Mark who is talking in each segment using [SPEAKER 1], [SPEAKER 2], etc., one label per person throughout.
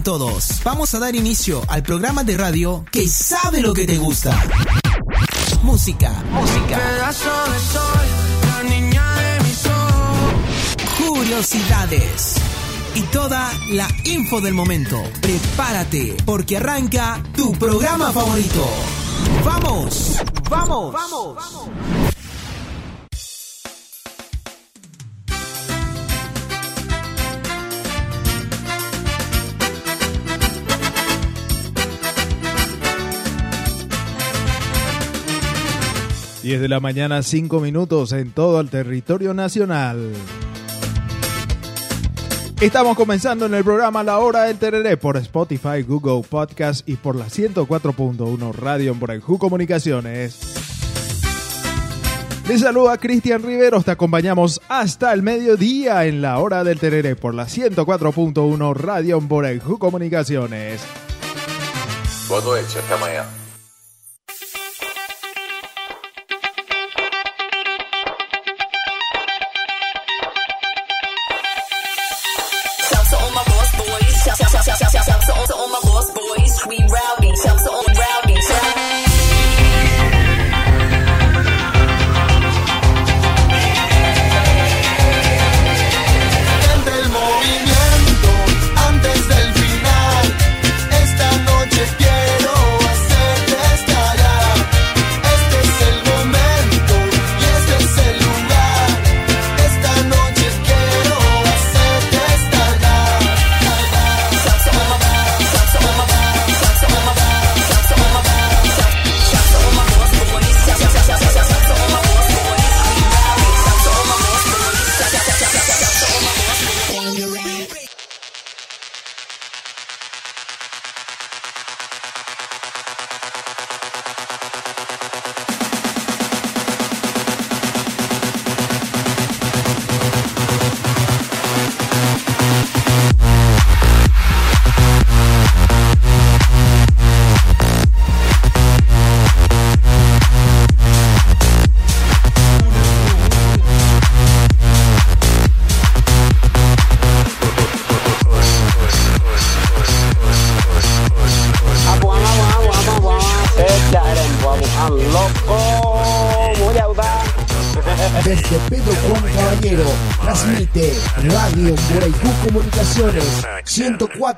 [SPEAKER 1] Todos, vamos a dar inicio al programa de radio que sabe lo que te gusta. Música, música. Curiosidades y toda la info del momento. Prepárate, porque arranca tu programa favorito. ¡Vamos! ¡Vamos! ¡Vamos! ¡Vamos!
[SPEAKER 2] Diez de la mañana, 5 minutos en todo el territorio nacional. Estamos comenzando en el programa La Hora del Tereré por Spotify, Google Podcast y por la 104.1 Radio en Borayjú Comunicaciones. Les saluda Cristian Riveros, te acompañamos hasta el mediodía en La Hora del Tereré por la 104.1 Radio en Comunicaciones.
[SPEAKER 3] Todo hecho esta mañana.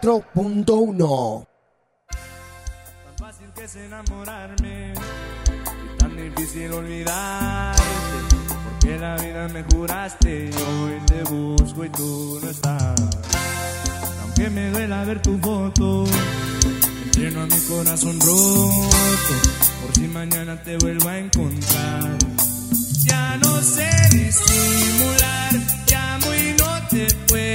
[SPEAKER 4] 104.1.
[SPEAKER 5] Tan fácil que es enamorarme y tan difícil olvidarte. Porque la vida me juraste y hoy te busco y tú no estás. Aunque me duela ver tu foto, lleno a mi corazón roto. Por si mañana te vuelvo a encontrar. Ya no sé disimular, llamo y no te puedo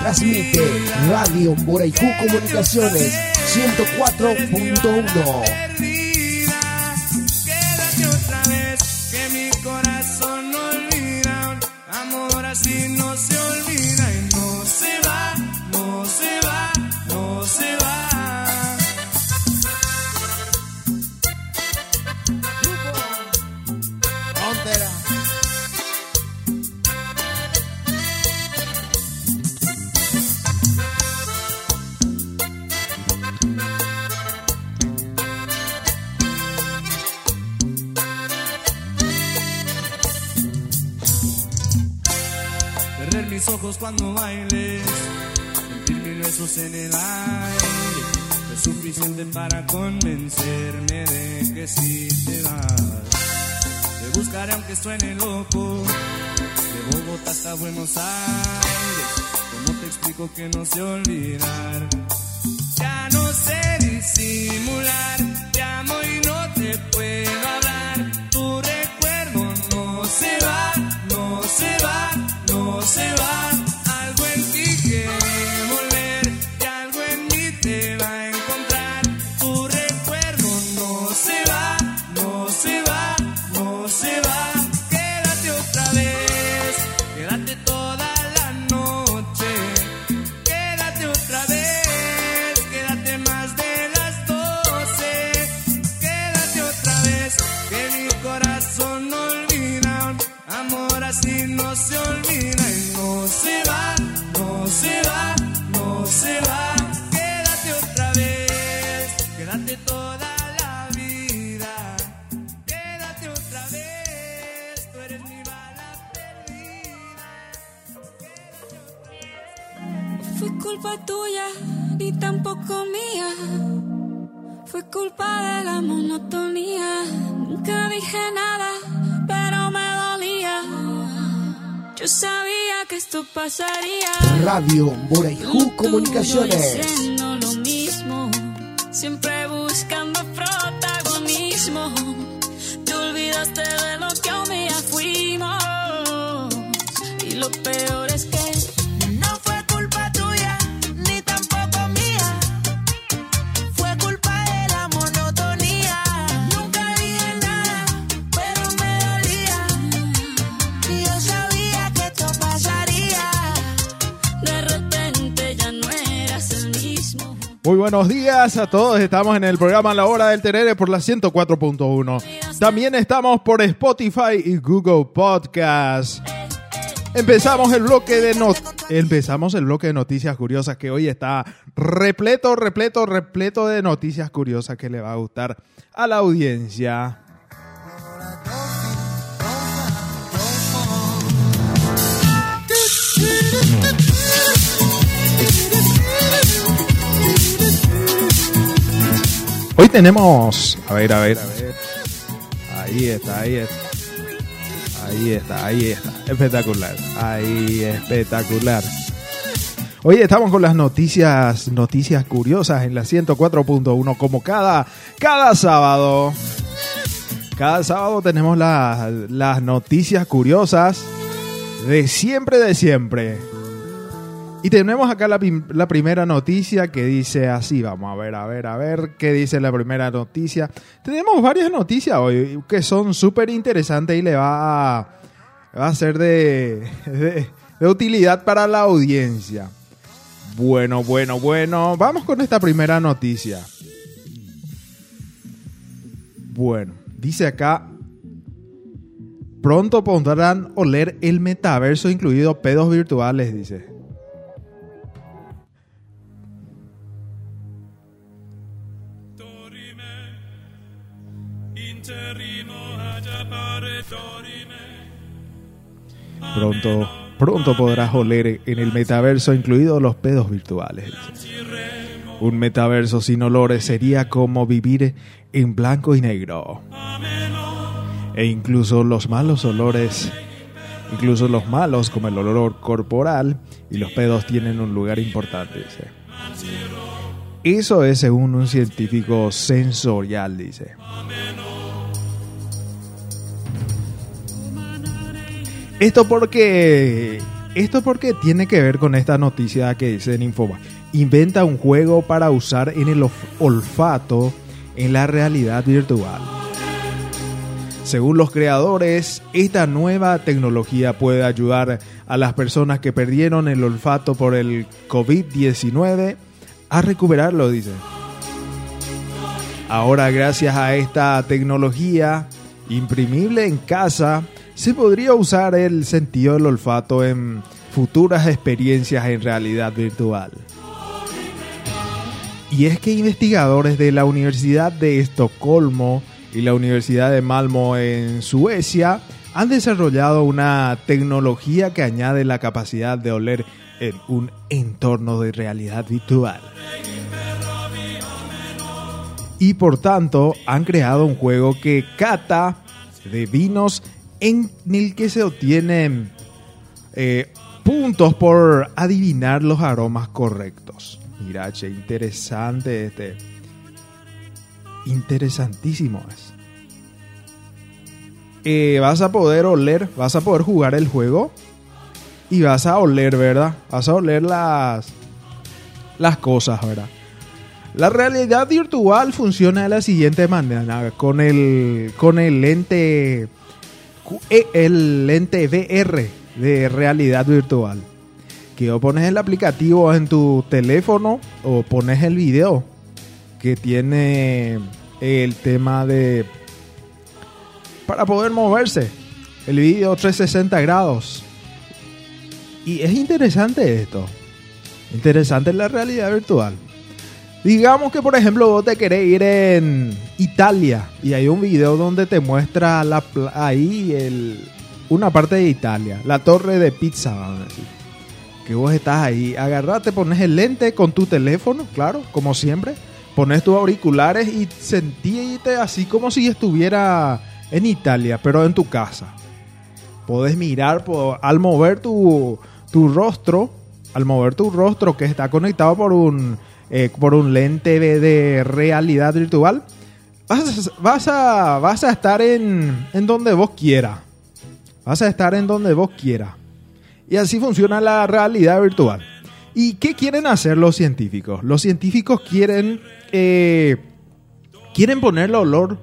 [SPEAKER 4] Transmite Radio Moraicú Comunicaciones 104.1.
[SPEAKER 5] en el aire, es suficiente para convencerme de que si te vas. Te buscaré aunque suene loco, de Bogotá hasta Buenos Aires, ¿cómo te explico que no sé olvidar? Ya no sé disimular,
[SPEAKER 2] buenos días a todos. Estamos en el programa La Hora del Terere por la 104.1. También estamos por Spotify y Google Podcast. Empezamos el bloque de not empezamos el bloque de noticias curiosas que hoy está repleto, repleto, repleto de noticias curiosas que le va a gustar a la audiencia. Hoy tenemos, a ver, a ver, a ver. Ahí está, ahí está. Ahí está, ahí está. Espectacular. Ahí, espectacular. Hoy estamos con las noticias, noticias curiosas en la 104.1 como cada, cada sábado. Cada sábado tenemos la- las noticias curiosas de siempre, de siempre. Y tenemos acá la, prim- la primera noticia que dice así, vamos a ver, a ver, a ver qué dice la primera noticia. Tenemos varias noticias hoy que son súper interesantes y le va a, ser de utilidad para la audiencia. Bueno, bueno, bueno, vamos con esta primera noticia. Bueno, dice acá, pronto podrán oler el metaverso incluido pedos virtuales, dice. Pronto, pronto podrás oler en el metaverso, incluidos los pedos virtuales. Un metaverso sin olores sería como vivir en blanco y negro. E incluso los malos olores, incluso los malos como el olor corporal y los pedos tienen un lugar importante. Dice. Eso es según un científico sensorial, dice. Esto porque esto porque tiene que ver con esta noticia que dice en. Inventa un juego para usar en el olfato en la realidad virtual. Según los creadores, esta nueva tecnología puede ayudar a las personas que perdieron el olfato por el COVID-19 a recuperarlo, dice. Ahora, gracias a esta tecnología imprimible en casa, se podría usar el sentido del olfato en futuras experiencias en realidad virtual. Y es que investigadores de la Universidad de Estocolmo y la Universidad de Malmo en Suecia han desarrollado una tecnología que añade la capacidad de oler en un entorno de realidad virtual. Y por tanto han creado un juego que cata de vinos en el que se obtienen eh, puntos por adivinar los aromas correctos. Mira, che, interesante este. Interesantísimo es. Eh, vas a poder oler, vas a poder jugar el juego y vas a oler, ¿verdad? Vas a oler las, las cosas, ¿verdad? La realidad virtual funciona de la siguiente manera, con el, con el lente, el lente VR de realidad virtual. Que o pones el aplicativo en tu teléfono o pones el video que tiene el tema de para poder moverse. El video 360 grados. Y es interesante esto. Interesante la realidad virtual. Digamos que por ejemplo vos te querés ir en Italia y hay un video donde te muestra la, ahí una parte de Italia, la torre de pizza. Que vos estás ahí, agarrate, pones el lente con tu teléfono, claro, como siempre, pones tus auriculares y sentíte así como si estuviera en Italia, pero en tu casa. Podés mirar al mover tu, tu rostro, al mover tu rostro que está conectado por un, eh, por un lente de, realidad virtual, vas, a, vas a estar en, en donde vos quieras. Vas a estar en donde vos quieras. Y así funciona la realidad virtual. ¿Y qué quieren hacer los científicos? Los científicos quieren, eh, quieren ponerle olor,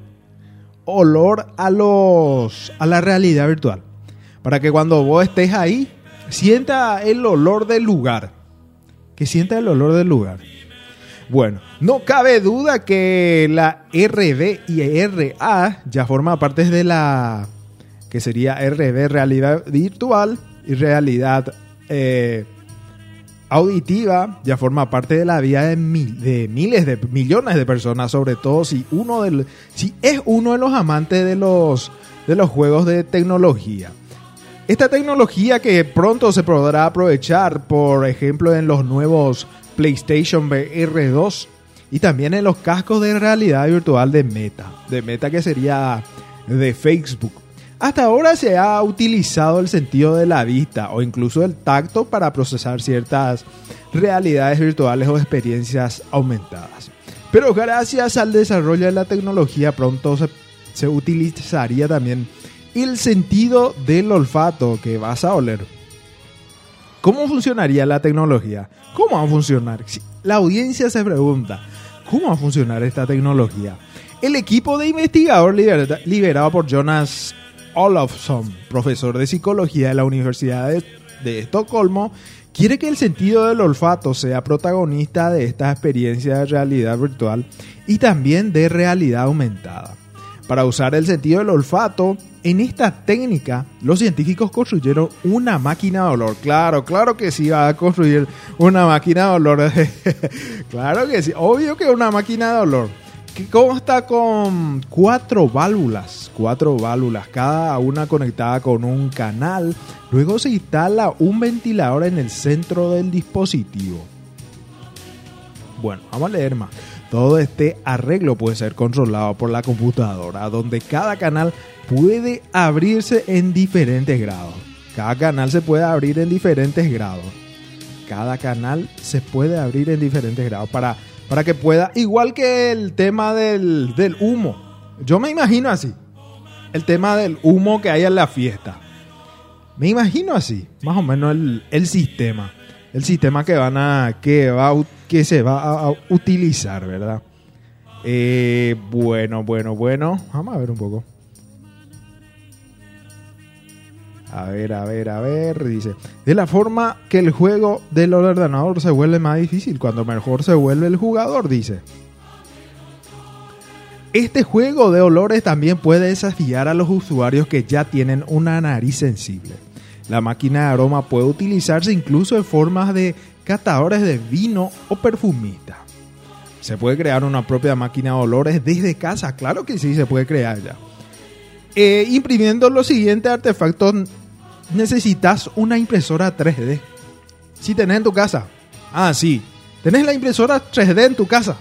[SPEAKER 2] olor a, los, a la realidad virtual. Para que cuando vos estés ahí, sienta el olor del lugar. Que sienta el olor del lugar. Bueno, no cabe duda que la RB y RA ya forma parte de la que sería RB, realidad virtual, y realidad eh, auditiva, ya forma parte de la vida de, de, miles de millones de personas, sobre todo si uno de, si es uno de los amantes de los, de los juegos de tecnología. Esta tecnología que pronto se podrá aprovechar, por ejemplo, en los nuevos PlayStation VR 2 y también en los cascos de realidad virtual de Meta, de Meta que sería de Facebook. Hasta ahora se ha utilizado el sentido de la vista o incluso el tacto para procesar ciertas realidades virtuales o experiencias aumentadas. Pero gracias al desarrollo de la tecnología pronto se, utilizaría también el sentido del olfato que vas a oler. ¿Cómo funcionaría la tecnología? ¿Cómo va a funcionar? La audiencia se pregunta, ¿cómo va a funcionar esta tecnología? El equipo de investigador liberado por Jonas Olofsson, profesor de psicología de la Universidad de, Estocolmo, quiere que el sentido del olfato sea protagonista de esta experiencia de realidad virtual y también de realidad aumentada. Para usar el sentido del olfato, en esta técnica, los científicos construyeron una máquina de olor. Claro, claro que sí, va a construir una máquina de olor. claro que sí, obvio que una máquina de olor que consta con cuatro válvulas, cuatro válvulas, cada una conectada con un canal. Luego se instala un ventilador en el centro del dispositivo. Bueno, vamos a leer más. Todo este arreglo puede ser controlado por la computadora, donde cada canal puede abrirse en diferentes grados. Cada canal se puede abrir en diferentes grados. Cada canal se puede abrir en diferentes grados para para que pueda, igual que el tema del, humo. Yo me imagino así. El tema del humo que hay en la fiesta. Me imagino así, más o menos el, sistema. El sistema que van a. que va que se va a, utilizar, ¿verdad? Eh, bueno, bueno, bueno. Vamos a ver un poco. A ver, a ver, a ver, dice. De la forma que el juego del ordenador se vuelve más difícil, cuando mejor se vuelve el jugador, dice. Este juego de olores también puede desafiar a los usuarios que ya tienen una nariz sensible. La máquina de aroma puede utilizarse incluso en formas de catadores de vino o perfumista. ¿Se puede crear una propia máquina de olores desde casa? Claro que sí, se puede crear ya. Eh, imprimiendo los siguientes artefactos necesitas una impresora 3D. Si tenés en tu casa. Ah, sí. ¿Tenés la impresora 3D en tu casa?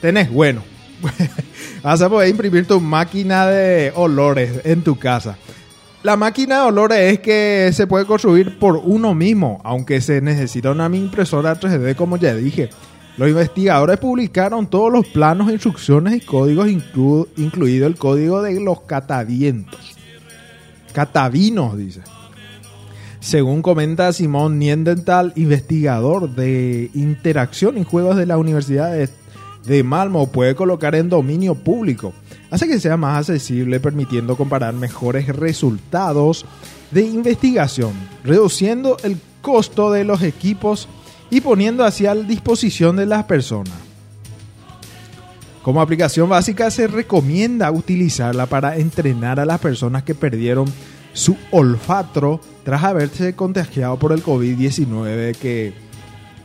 [SPEAKER 2] Tenés, bueno. Vas a poder imprimir tu máquina de olores en tu casa. La máquina de olores es que se puede construir por uno mismo, aunque se necesita una impresora 3D como ya dije. Los investigadores publicaron todos los planos, instrucciones y códigos, inclu- incluido el código de los catavientos. Catavinos, dice. Según comenta Simón Niendental, investigador de interacción y juegos de la Universidad de, de Malmo, puede colocar en dominio público, hace que sea más accesible, permitiendo comparar mejores resultados de investigación, reduciendo el costo de los equipos y poniendo así a disposición de las personas. Como aplicación básica se recomienda utilizarla para entrenar a las personas que perdieron su olfato tras haberse contagiado por el COVID-19 que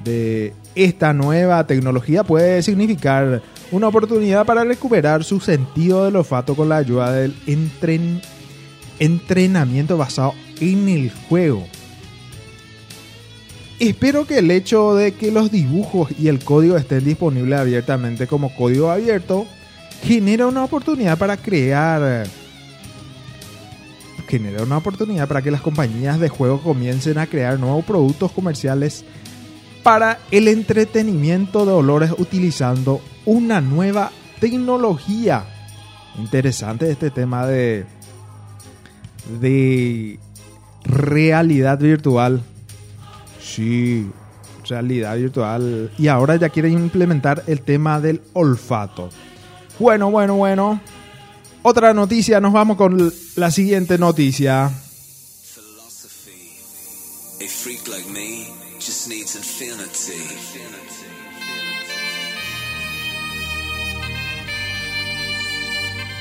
[SPEAKER 2] de esta nueva tecnología puede significar una oportunidad para recuperar su sentido del olfato con la ayuda del entren- entrenamiento basado en el juego. Espero que el hecho de que los dibujos y el código estén disponibles abiertamente como código abierto genera una oportunidad para crear genera una oportunidad para que las compañías de juego comiencen a crear nuevos productos comerciales para el entretenimiento de olores utilizando una nueva tecnología. Interesante este tema de de realidad virtual. Sí, realidad virtual. Y ahora ya quieren implementar el tema del olfato. Bueno, bueno, bueno. Otra noticia, nos vamos con la siguiente noticia.
[SPEAKER 6] philosophy. A freak like me just needs infinity.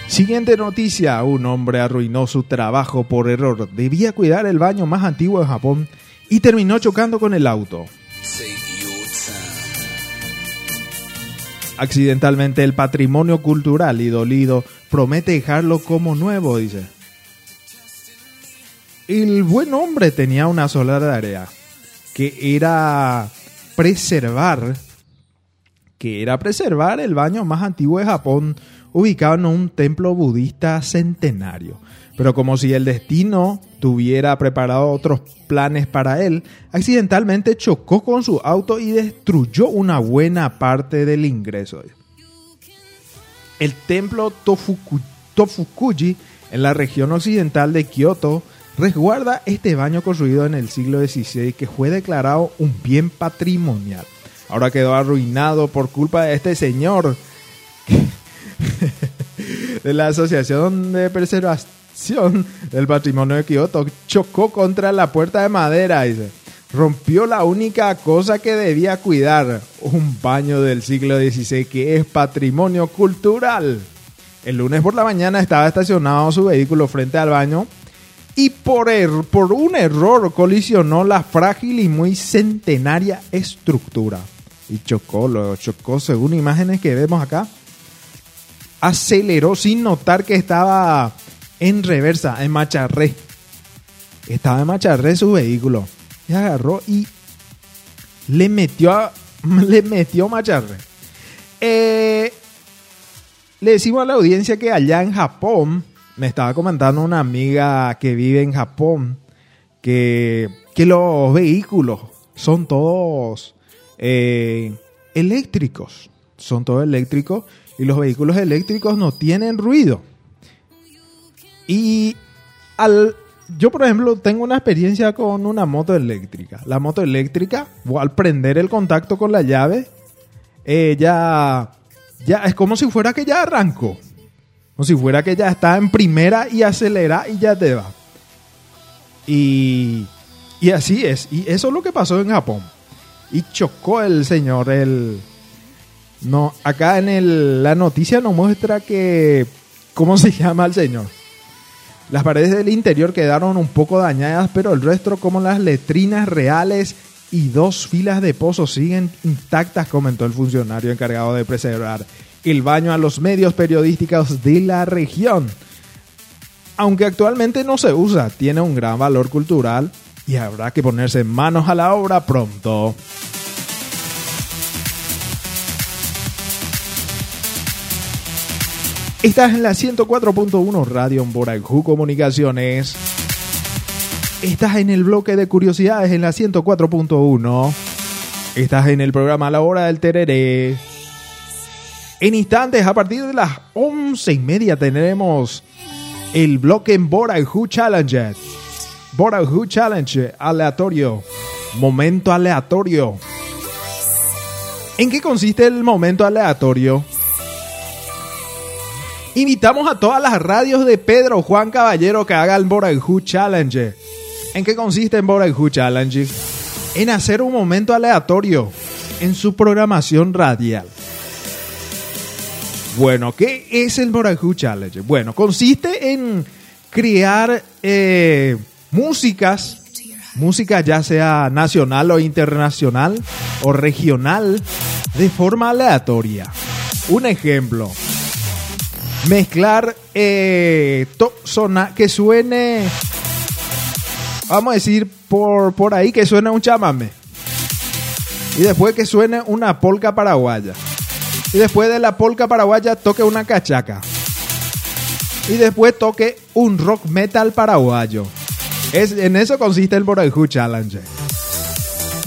[SPEAKER 2] Siguiente noticia, un hombre arruinó su trabajo por error. Debía cuidar el baño más antiguo de Japón y terminó chocando con el auto. Accidentalmente el patrimonio cultural y dolido promete dejarlo como nuevo, dice. El buen hombre tenía una sola tarea, que era preservar, que era preservar el baño más antiguo de Japón, ubicado en un templo budista centenario. Pero como si el destino tuviera preparado otros planes para él, accidentalmente chocó con su auto y destruyó una buena parte del ingreso. El templo Tofuku- Tofukuji, en la región occidental de Kioto, resguarda este baño construido en el siglo XVI que fue declarado un bien patrimonial. Ahora quedó arruinado por culpa de este señor de la Asociación de Preservación del Patrimonio de Kioto chocó contra la puerta de madera dice. Rompió la única cosa que debía cuidar, un baño del siglo XVI que es patrimonio cultural. El lunes por la mañana estaba estacionado su vehículo frente al baño y por, er- por un error colisionó la frágil y muy centenaria estructura. Y chocó, lo chocó según imágenes que vemos acá aceleró sin notar que estaba en reversa, en macharré. Estaba en macharré su vehículo. Y agarró y le metió, a- le metió macharré. Eh, le decimos a la audiencia que allá en Japón, me estaba comentando una amiga que vive en Japón, que, que los vehículos son todos eh, eléctricos. Son todos eléctricos y los vehículos eléctricos no tienen ruido. Y al, yo, por ejemplo, tengo una experiencia con una moto eléctrica. La moto eléctrica, al prender el contacto con la llave, eh, ya, ya es como si fuera que ya arrancó. Como si fuera que ya está en primera y acelera y ya te va. Y, y así es. Y eso es lo que pasó en Japón. Y chocó el señor, el... No, acá en el- la noticia nos muestra que... ¿Cómo se llama el señor? Las paredes del interior quedaron un poco dañadas, pero el resto, como las letrinas reales y dos filas de pozos, siguen intactas, comentó el funcionario encargado de preservar el baño a los medios periodísticos de la región. Aunque actualmente no se usa, tiene un gran valor cultural y habrá que ponerse manos a la obra pronto. Estás en la 104.1 Radio en Comunicaciones. Estás en el bloque de curiosidades en la 104.1. Estás en el programa La Hora del Tereré. En instantes, a partir de las once y media, tendremos el bloque en Who Challenge. Who Challenge aleatorio. Momento aleatorio. ¿En qué consiste el momento aleatorio? Invitamos a todas las radios de Pedro Juan Caballero que hagan Who Challenge. ¿En qué consiste en Who Challenge? En hacer un momento aleatorio en su programación radial. Bueno, ¿qué es el Who Challenge? Bueno, consiste en crear eh, músicas, música ya sea nacional o internacional o regional, de forma aleatoria. Un ejemplo, mezclar eh, que suene, vamos a decir por, por ahí que suene un chamame. Y después que suene una polca paraguaya. Y después de la polca paraguaya toque una cachaca. Y después toque un rock metal paraguayo. Es, en eso consiste el Boraihu Challenge.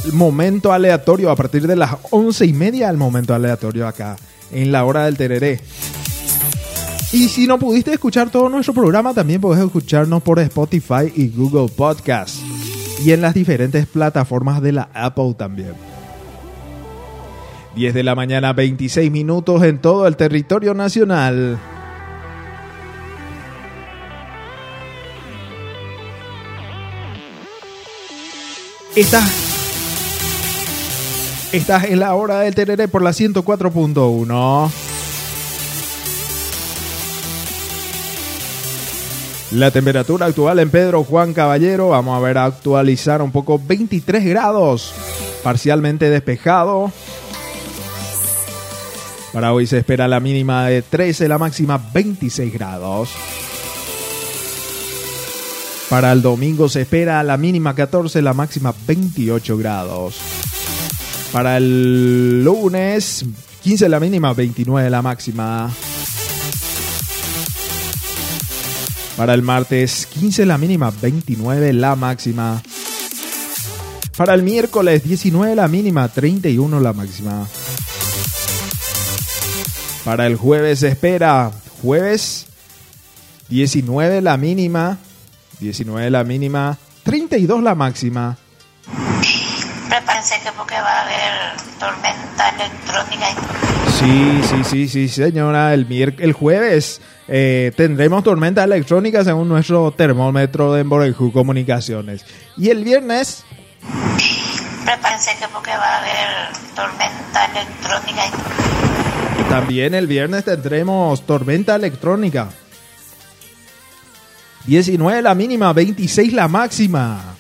[SPEAKER 2] El momento aleatorio a partir de las once y media, el momento aleatorio acá, en la hora del tereré. Y si no pudiste escuchar todo nuestro programa, también puedes escucharnos por Spotify y Google Podcast. Y en las diferentes plataformas de la Apple también. 10 de la mañana, 26 minutos en todo el territorio nacional. Estás, estás en la hora del tereré por la 104.1. La temperatura actual en Pedro Juan Caballero, vamos a ver a actualizar un poco, 23 grados, parcialmente despejado. Para hoy se espera la mínima de 13, la máxima 26 grados. Para el domingo se espera la mínima 14, la máxima 28 grados. Para el lunes 15 la mínima, 29 la máxima. Para el martes 15 la mínima, 29 la máxima. Para el miércoles 19 la mínima, 31 la máxima. Para el jueves se espera jueves 19 la mínima, 19 la mínima, 32 la máxima.
[SPEAKER 7] Prepárense que porque va a haber tormenta electrónica.
[SPEAKER 2] Sí, sí, sí, sí, señora. El, el jueves eh, tendremos tormenta electrónica según nuestro termómetro de Emboreju Comunicaciones. Y el viernes...
[SPEAKER 7] Prepárense que porque va a haber tormenta electrónica.
[SPEAKER 2] También el viernes tendremos tormenta electrónica. 19 la mínima, 26 la máxima.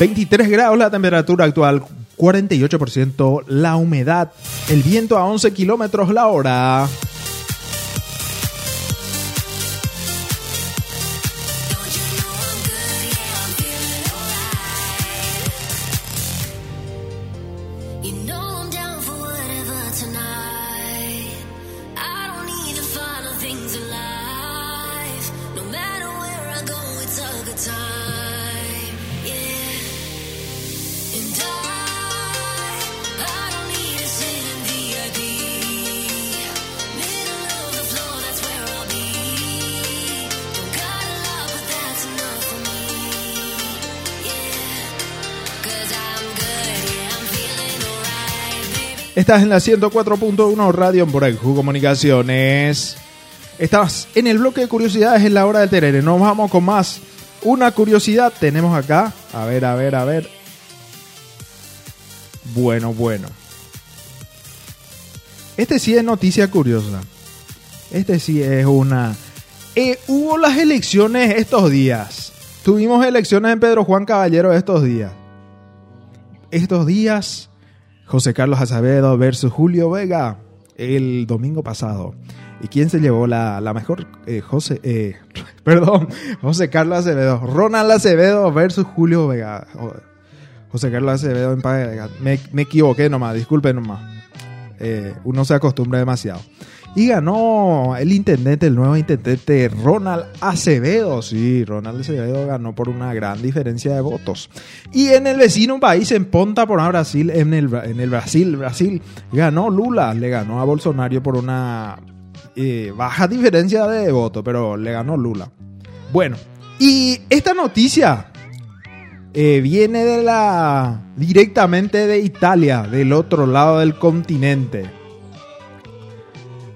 [SPEAKER 2] ...23 grados la temperatura actual... ...48% la humedad... ...el viento a 11 kilómetros la hora... Estás en la 104.1 Radio en Boraju Comunicaciones. Estás en el bloque de curiosidades en la hora del terere. Nos vamos con más. Una curiosidad tenemos acá. A ver, a ver, a ver. Bueno, bueno. Este sí es noticia curiosa. Este sí es una... Eh, hubo las elecciones estos días. Tuvimos elecciones en Pedro Juan Caballero estos días. Estos días José Carlos Acevedo versus Julio Vega el domingo pasado. ¿Y quién se llevó la, la mejor? Eh, José, eh, perdón, José Carlos Acevedo. Ronald Acevedo versus Julio Vega. Jo- José Carlos Acevedo en Vega. Me, me equivoqué nomás, disculpen nomás. Eh, uno se acostumbra demasiado. Y ganó el intendente, el nuevo intendente Ronald Acevedo. Sí, Ronald Acevedo ganó por una gran diferencia de votos. Y en el vecino país, en Ponta por Brasil, en el, en el Brasil, Brasil, ganó Lula. Le ganó a Bolsonaro por una eh, baja diferencia de voto, pero le ganó Lula. Bueno, y esta noticia eh, viene de la directamente de Italia, del otro lado del continente.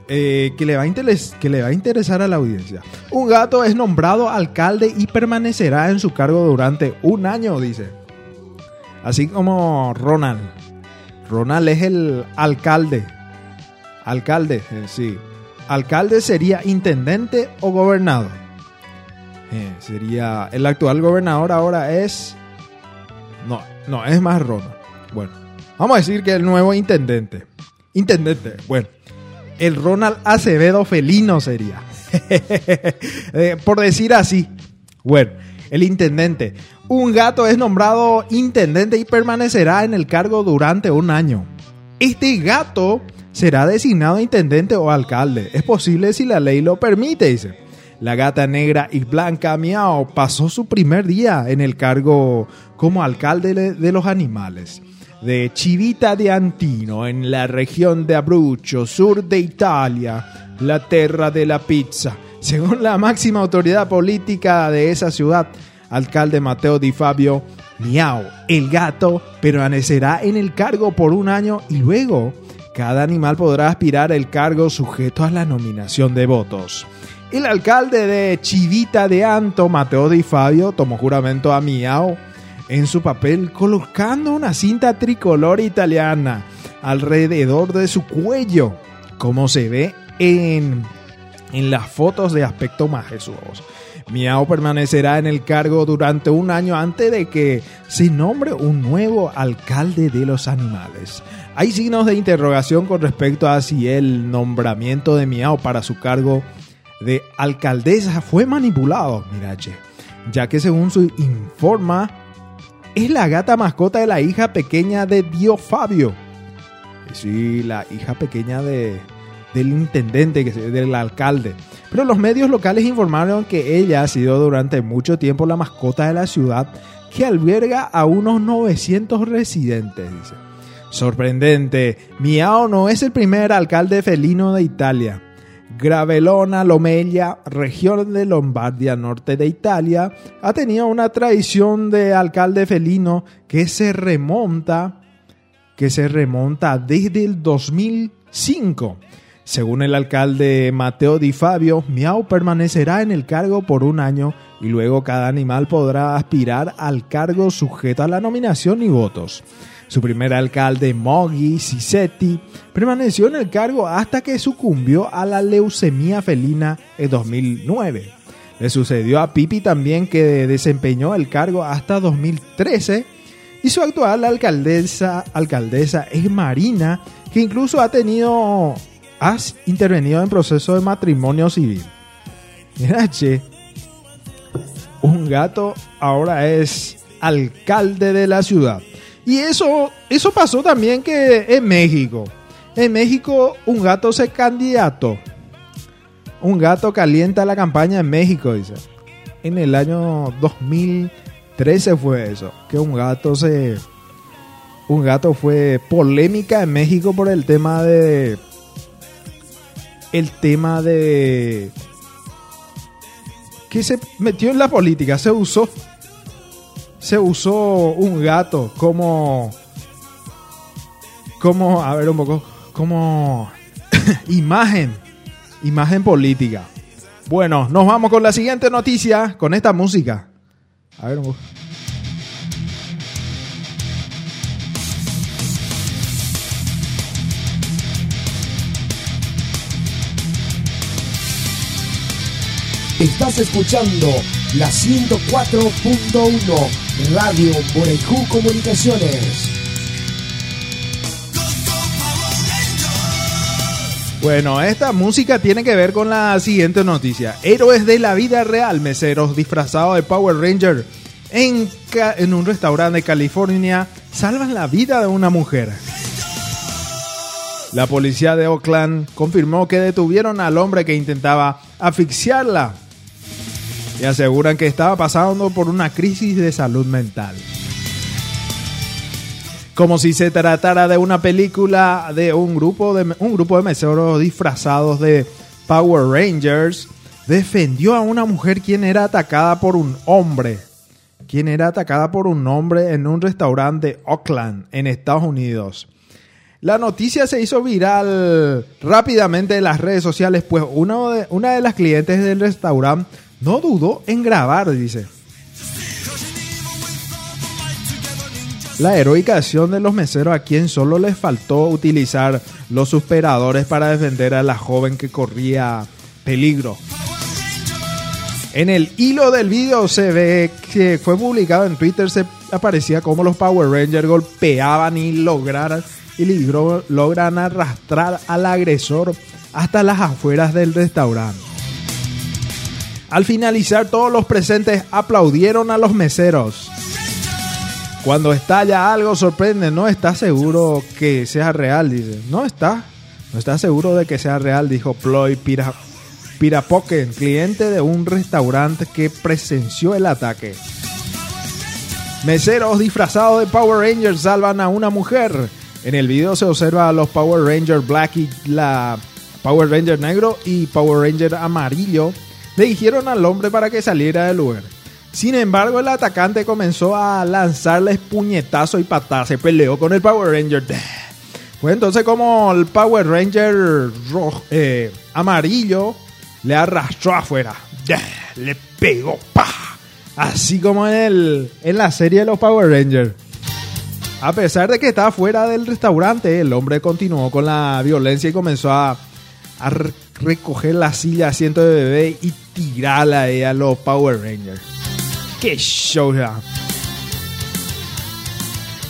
[SPEAKER 2] Eh, que, le va a interesar a la audiencia. Un gato es nombrado alcalde y permanecerá en su cargo durante un año, dice. Así como Ronald. Ronald es el alcalde. Alcalde, eh, sí. Alcalde sería intendente o gobernador. Eh, sería el actual gobernador ahora es no, no, es más Ronald. Bueno, vamos a decir que el nuevo intendente. Intendente, bueno. El Ronald Acevedo felino sería. Eh, por decir así. Bueno, el intendente. Un gato es nombrado intendente y permanecerá en el cargo durante un año. Este gato será designado intendente o alcalde. Es posible si la ley lo permite, dice. La gata negra y blanca Miao pasó su primer día en el cargo como alcalde de- de los animales de Civita de Antino, en la región de Abruzzo, sur de Italia, la tierra de la pizza. Según la máxima autoridad política de esa ciudad, alcalde Mateo Di Fabio, Miau, el gato, permanecerá en el cargo por un año y luego cada animal podrá aspirar el cargo sujeto a la nominación de votos. El alcalde de Chivita de Anto, Mateo Di Fabio, tomó juramento a Miau en su papel colocando una cinta tricolor italiana alrededor de su cuello, como se ve en, en las fotos de aspecto majestuoso. Miau permanecerá en el cargo durante un año antes de que se nombre un nuevo alcalde de los animales. Hay signos de interrogación con respecto a si el nombramiento de Miau para su cargo de alcaldesa fue manipulado, mirache, ya que según su informa, es la gata mascota de la hija pequeña de Dio Fabio. Sí, la hija pequeña de, del intendente, del alcalde. Pero los medios locales informaron que ella ha sido durante mucho tiempo la mascota de la ciudad que alberga a unos 900 residentes. Sorprendente, Miao no es el primer alcalde felino de Italia. Gravelona, Lomella, región de Lombardia, norte de Italia, ha tenido una tradición de alcalde felino que se remonta que se remonta desde el 2005. Según el alcalde Mateo Di Fabio, Miau permanecerá en el cargo por un año y luego cada animal podrá aspirar al cargo sujeto a la nominación y votos. Su primer alcalde, Moggi Cisetti, permaneció en el cargo hasta que sucumbió a la leucemia felina en 2009. Le sucedió a Pipi también que desempeñó el cargo hasta 2013 y su actual alcaldesa, alcaldesa es Marina, que incluso ha tenido, ha intervenido en proceso de matrimonio civil. Mira, che, un gato ahora es alcalde de la ciudad. Y eso, eso pasó también que en México. En México un gato se candidato. Un gato calienta la campaña en México, dice. En el año 2013 fue eso. Que un gato se... Un gato fue polémica en México por el tema de... El tema de... Que se metió en la política, se usó se usó un gato como como a ver un poco como imagen imagen política. Bueno nos vamos con la siguiente noticia con esta música. A ver un poco.
[SPEAKER 4] Estás escuchando la 104.1 Radio Borejú Comunicaciones.
[SPEAKER 2] Bueno, esta música tiene que ver con la siguiente noticia. Héroes de la vida real, meseros disfrazados de Power Ranger en, en un restaurante de California salvan la vida de una mujer. La policía de Oakland confirmó que detuvieron al hombre que intentaba asfixiarla y aseguran que estaba pasando por una crisis de salud mental. Como si se tratara de una película de un grupo de, un grupo de meseros disfrazados de Power Rangers, defendió a una mujer quien era atacada por un hombre, quien era atacada por un hombre en un restaurante de Oakland, en Estados Unidos. La noticia se hizo viral rápidamente en las redes sociales, pues uno de, una de las clientes del restaurante no dudó en grabar, dice. La heroica acción de los meseros a quien solo les faltó utilizar los superadores para defender a la joven que corría peligro. En el hilo del video se ve que fue publicado en Twitter, se aparecía como los Power Rangers golpeaban y lograron y logran arrastrar al agresor hasta las afueras del restaurante. Al finalizar, todos los presentes aplaudieron a los meseros. Cuando estalla algo sorprende, no está seguro que sea real, dice. No está, no está seguro de que sea real, dijo Ploy Pira, Pirapoken, cliente de un restaurante que presenció el ataque. Meseros disfrazados de Power Rangers salvan a una mujer. En el video se observa a los Power Rangers Black y la Power Ranger negro y Power Ranger amarillo. Le dijeron al hombre para que saliera del lugar. Sin embargo, el atacante comenzó a lanzarles puñetazos y patadas. Se peleó con el Power Ranger. Fue entonces como el Power Ranger rojo, eh, amarillo le arrastró afuera. Le pegó. ¡pa! Así como en, el, la serie de los Power Rangers. A pesar de que estaba fuera del restaurante, el hombre continuó con la violencia y comenzó a, a recoger la silla asiento de bebé y tirarla ahí a los Power Rangers. ¡Qué show ya!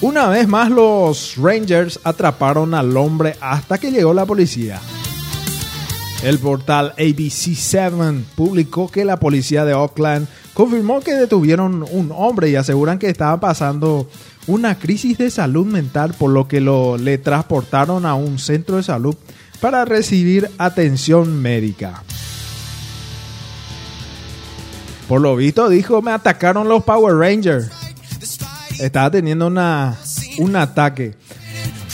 [SPEAKER 2] Una vez más los Rangers atraparon al hombre hasta que llegó la policía. El portal ABC7 publicó que la policía de Oakland confirmó que detuvieron un hombre y aseguran que estaba pasando una crisis de salud mental por lo que lo, le transportaron a un centro de salud para recibir atención médica. Por lo visto dijo, me atacaron los Power Rangers. Estaba teniendo una, un ataque.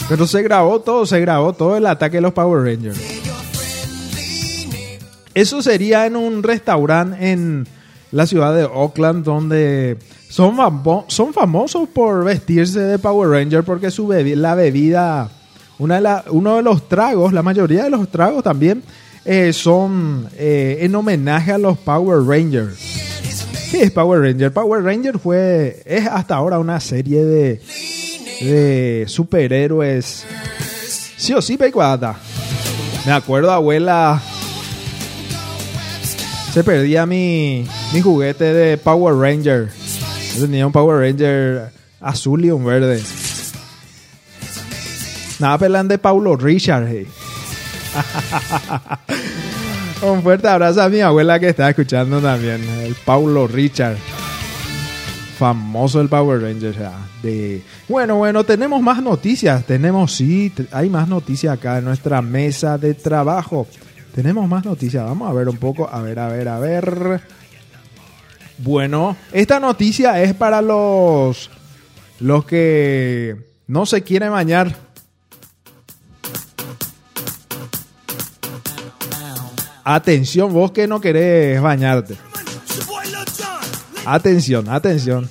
[SPEAKER 2] Pero se grabó todo, se grabó todo el ataque de los Power Rangers. Eso sería en un restaurante en la ciudad de Oakland donde son, son famosos por vestirse de Power Ranger porque su la bebida, una de uno de los tragos, la mayoría de los tragos también eh, son eh, en homenaje a los Power Rangers. ¿Qué es Power Ranger? Power Ranger fue, es hasta ahora una serie de, superhéroes. Sí o sí, pecuada. Me acuerdo, abuela, se perdía mi, mi juguete de Power Ranger. Yo tenía un Power Ranger azul y un verde. Nada pelan de Paulo Richard. hey. un fuerte abrazo a mi abuela que está escuchando también. El Paulo Richard. Famoso el Power Ranger. De... Bueno, bueno, tenemos más noticias. Tenemos, sí, hay más noticias acá en nuestra mesa de trabajo. Tenemos más noticias. Vamos a ver un poco. A ver, a ver, a ver. Bueno, esta noticia es para los los que no se quieren bañar. Atención, vos que no querés bañarte. Atención, atención.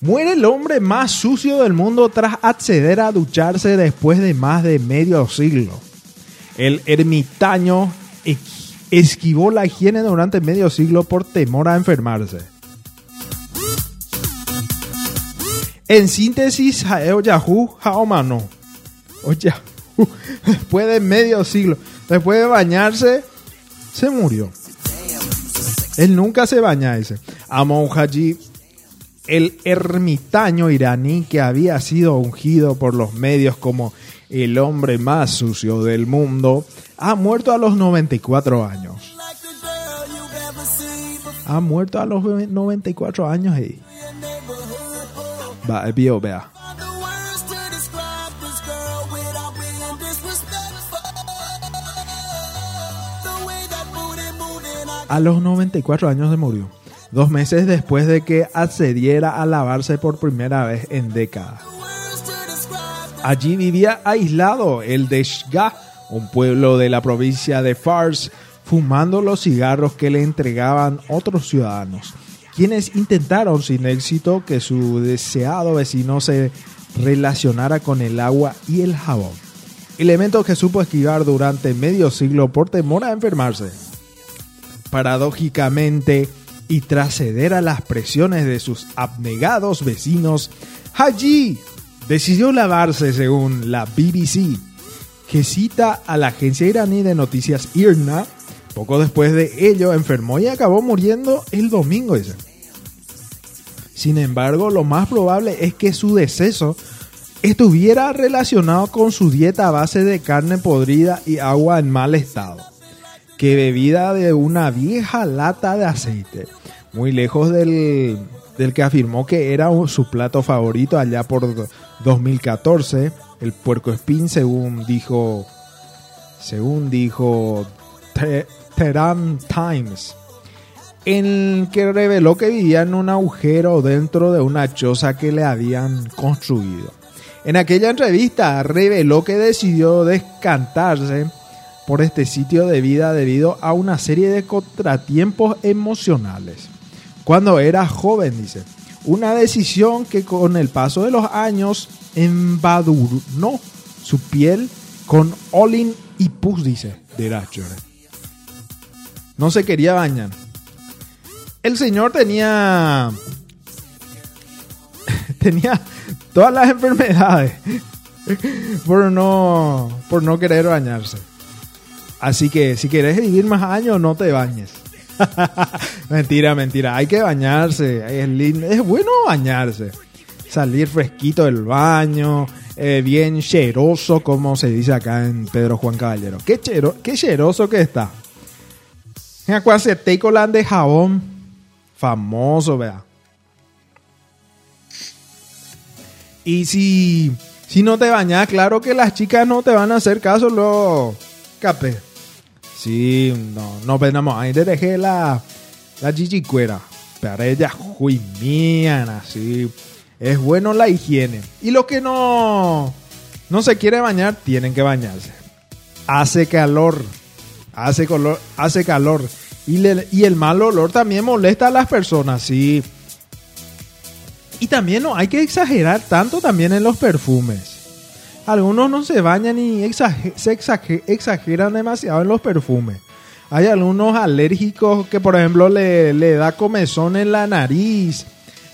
[SPEAKER 2] Muere el hombre más sucio del mundo tras acceder a ducharse después de más de medio siglo. El ermitaño esquivó la higiene durante medio siglo por temor a enfermarse. En síntesis, Jaeo Yahoo Haomano. O Yahoo, después de medio siglo, después de bañarse, se murió. Él nunca se baña, ese. Amon Haji, el ermitaño iraní que había sido ungido por los medios como el hombre más sucio del mundo, ha muerto a los 94 años. Ha muerto a los 94 años. Hey. Va, vea. A los 94 años se murió, dos meses después de que accediera a lavarse por primera vez en décadas. Allí vivía aislado el de Shga, un pueblo de la provincia de Fars, fumando los cigarros que le entregaban otros ciudadanos, quienes intentaron sin éxito que su deseado vecino se relacionara con el agua y el jabón, elementos que supo esquivar durante medio siglo por temor a enfermarse. Paradójicamente, y tras ceder a las presiones de sus abnegados vecinos, Haji decidió lavarse según la BBC, que cita a la agencia iraní de noticias IRNA. Poco después de ello enfermó y acabó muriendo el domingo. Sin embargo, lo más probable es que su deceso estuviera relacionado con su dieta a base de carne podrida y agua en mal estado, que bebida de una vieja lata de aceite, muy lejos del, del que afirmó que era su plato favorito allá por 2014, el puerco espín, según dijo, según dijo Tehran Times en que reveló que vivía en un agujero dentro de una choza que le habían construido. En aquella entrevista reveló que decidió descantarse por este sitio de vida debido a una serie de contratiempos emocionales. Cuando era joven, dice, una decisión que con el paso de los años embadurnó su piel con olin y pus, dice, de No se quería bañar el señor tenía. tenía todas las enfermedades por no, por no querer bañarse. Así que si quieres vivir más años, no te bañes. mentira, mentira. Hay que bañarse. Es, lindo. es bueno bañarse. Salir fresquito del baño. Eh, bien cheroso, como se dice acá en Pedro Juan Caballero. Qué, chero, qué cheroso que está. de jabón famoso, vea. Y si, si no te bañas, claro que las chicas no te van a hacer caso, lo capé. Sí, no, no venamos ahí te dejé la, la chichicuera. Pero ella, juimian, así. Es bueno la higiene. Y los que no, no se quiere bañar, tienen que bañarse. Hace calor. Hace, color, hace calor. Y, el mal olor también molesta a las personas, sí. Y también no hay que exagerar tanto también en los perfumes. Algunos no se bañan y se exageran demasiado en los perfumes. Hay algunos alérgicos que, por ejemplo, le, da comezón en la nariz.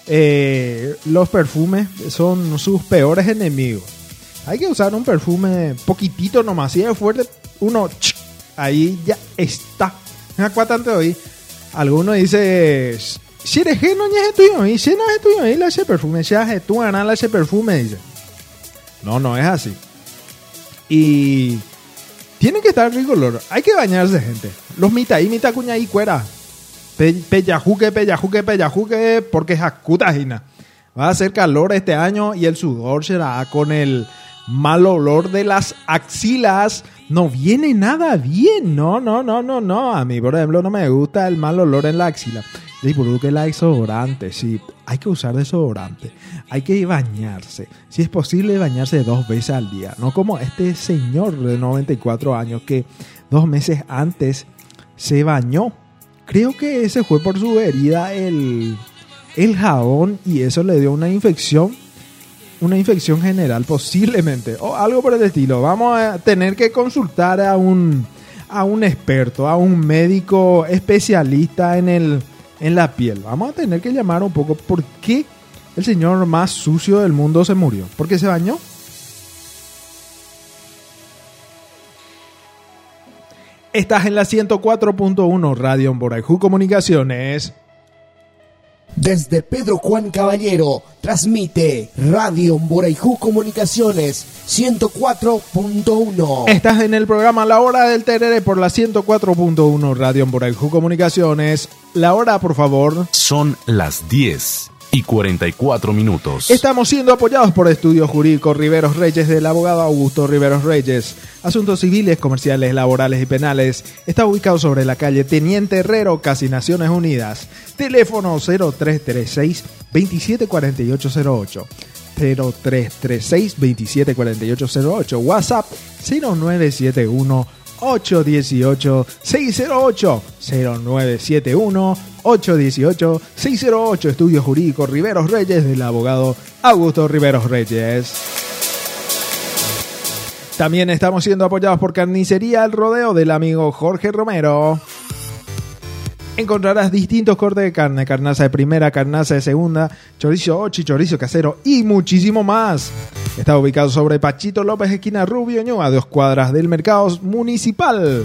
[SPEAKER 2] Eh, los perfumes son sus peores enemigos. Hay que usar un perfume poquitito nomás. Si es fuerte, uno ahí ya está tanto hoy. Alguno dice, si eres no es tuyo, y si no es tuyo, y la ese perfume, si es tu la ese perfume, dice. No, no es así. Y tiene que estar rigolor. Hay que bañarse, gente. Los mita y mita cuña y cuera. peyajuque, peyajuque, peyajuque, porque es acutagina. Va a hacer calor este año y el sudor será con el mal olor de las axilas no viene nada bien. No, no, no, no, no. A mí, por ejemplo, no me gusta el mal olor en la axila. Que la desodorante, sí, hay que usar desodorante. Hay que bañarse. Si es posible, bañarse dos veces al día. No como este señor de 94 años que dos meses antes se bañó. Creo que ese fue por su herida el, el jabón y eso le dio una infección una infección general posiblemente o algo por el estilo. Vamos a tener que consultar a un a un experto, a un médico especialista en el en la piel. Vamos a tener que llamar un poco por qué el señor más sucio del mundo se murió. ¿Por se bañó? Estás en la 104.1 Radio Boraijú Comunicaciones.
[SPEAKER 4] Desde Pedro Juan Caballero, transmite Radio Mboraiju Comunicaciones 104.1.
[SPEAKER 2] Estás en el programa La Hora del Terere por la 104.1 Radio Mboraiju Comunicaciones. La hora, por favor.
[SPEAKER 8] Son las 10 y 44 minutos.
[SPEAKER 2] Estamos siendo apoyados por Estudio Jurídico Riveros Reyes del abogado Augusto Riveros Reyes. Asuntos civiles, comerciales, laborales y penales. Está ubicado sobre la calle Teniente Herrero, casi Naciones Unidas. Teléfono 0336 274808. 0336 274808. WhatsApp 0971 818 608 0971 818 608 Estudio Jurídico Riveros Reyes del abogado Augusto Riveros Reyes. También estamos siendo apoyados por Carnicería El Rodeo del amigo Jorge Romero. Encontrarás distintos cortes de carne, carnaza de primera, carnaza de segunda, chorizo ochi, chorizo casero y muchísimo más. Está ubicado sobre Pachito López, esquina Rubio Ñu, a dos cuadras del mercado municipal.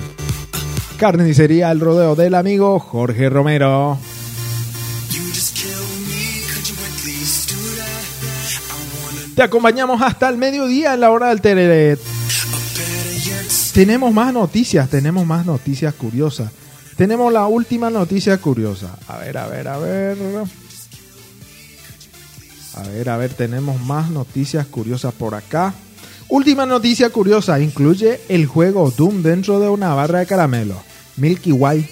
[SPEAKER 2] Carnicería El Rodeo del amigo Jorge Romero. Te acompañamos hasta el mediodía en la hora del Tereret. Tenemos más noticias, tenemos más noticias curiosas. Tenemos la última noticia curiosa. A ver, a ver, a ver. A ver, a ver, tenemos más noticias curiosas por acá. Última noticia curiosa, incluye el juego Doom dentro de una barra de caramelo. Milky Way.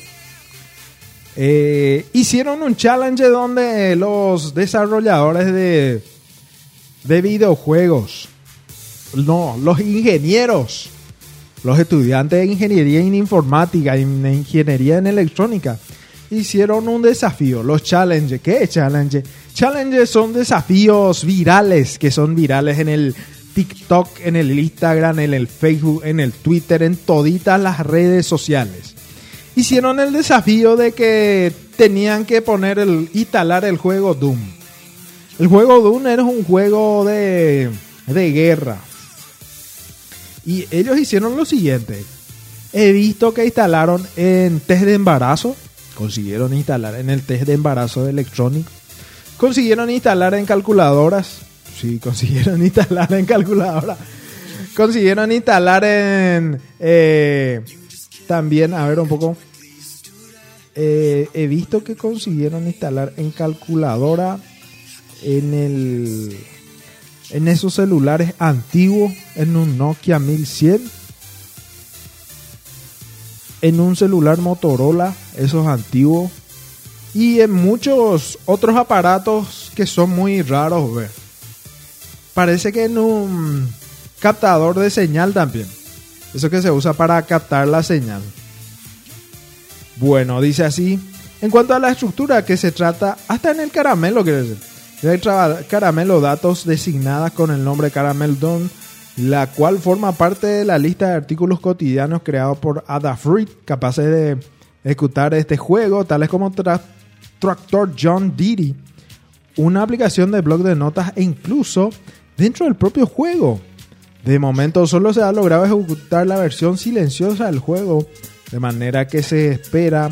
[SPEAKER 2] Eh, hicieron un challenge donde los desarrolladores de, de videojuegos, no, los ingenieros, los estudiantes de ingeniería en informática y de ingeniería en electrónica hicieron un desafío, los challenges. ¿Qué es challenge? Challenges son desafíos virales que son virales en el TikTok, en el Instagram, en el Facebook, en el Twitter, en toditas las redes sociales. Hicieron el desafío de que tenían que poner el instalar el juego Doom. El juego Doom era un juego de, de guerra. Y ellos hicieron lo siguiente. He visto que instalaron en test de embarazo. Consiguieron instalar en el test de embarazo electrónico. Consiguieron instalar en calculadoras. Sí, consiguieron instalar en calculadora. Consiguieron instalar en... eh, también, a ver un poco. Eh, he visto que consiguieron instalar en calculadora en el en esos celulares antiguos, en un Nokia 1100, en un celular Motorola, esos antiguos, y en muchos otros aparatos que son muy raros ver. Parece que en un captador de señal también. Eso que se usa para captar la señal. Bueno, dice así. En cuanto a la estructura que se trata, hasta en el caramelo, quiere decir. Traba- caramelo datos designadas con el nombre Caramel Dawn, la cual forma parte de la lista de artículos cotidianos creados por Adafruit, capaces de ejecutar este juego, tales como Tra- Tractor John Deere, una aplicación de blog de notas e incluso dentro del propio juego. De momento solo se ha logrado ejecutar la versión silenciosa del juego, de manera que se espera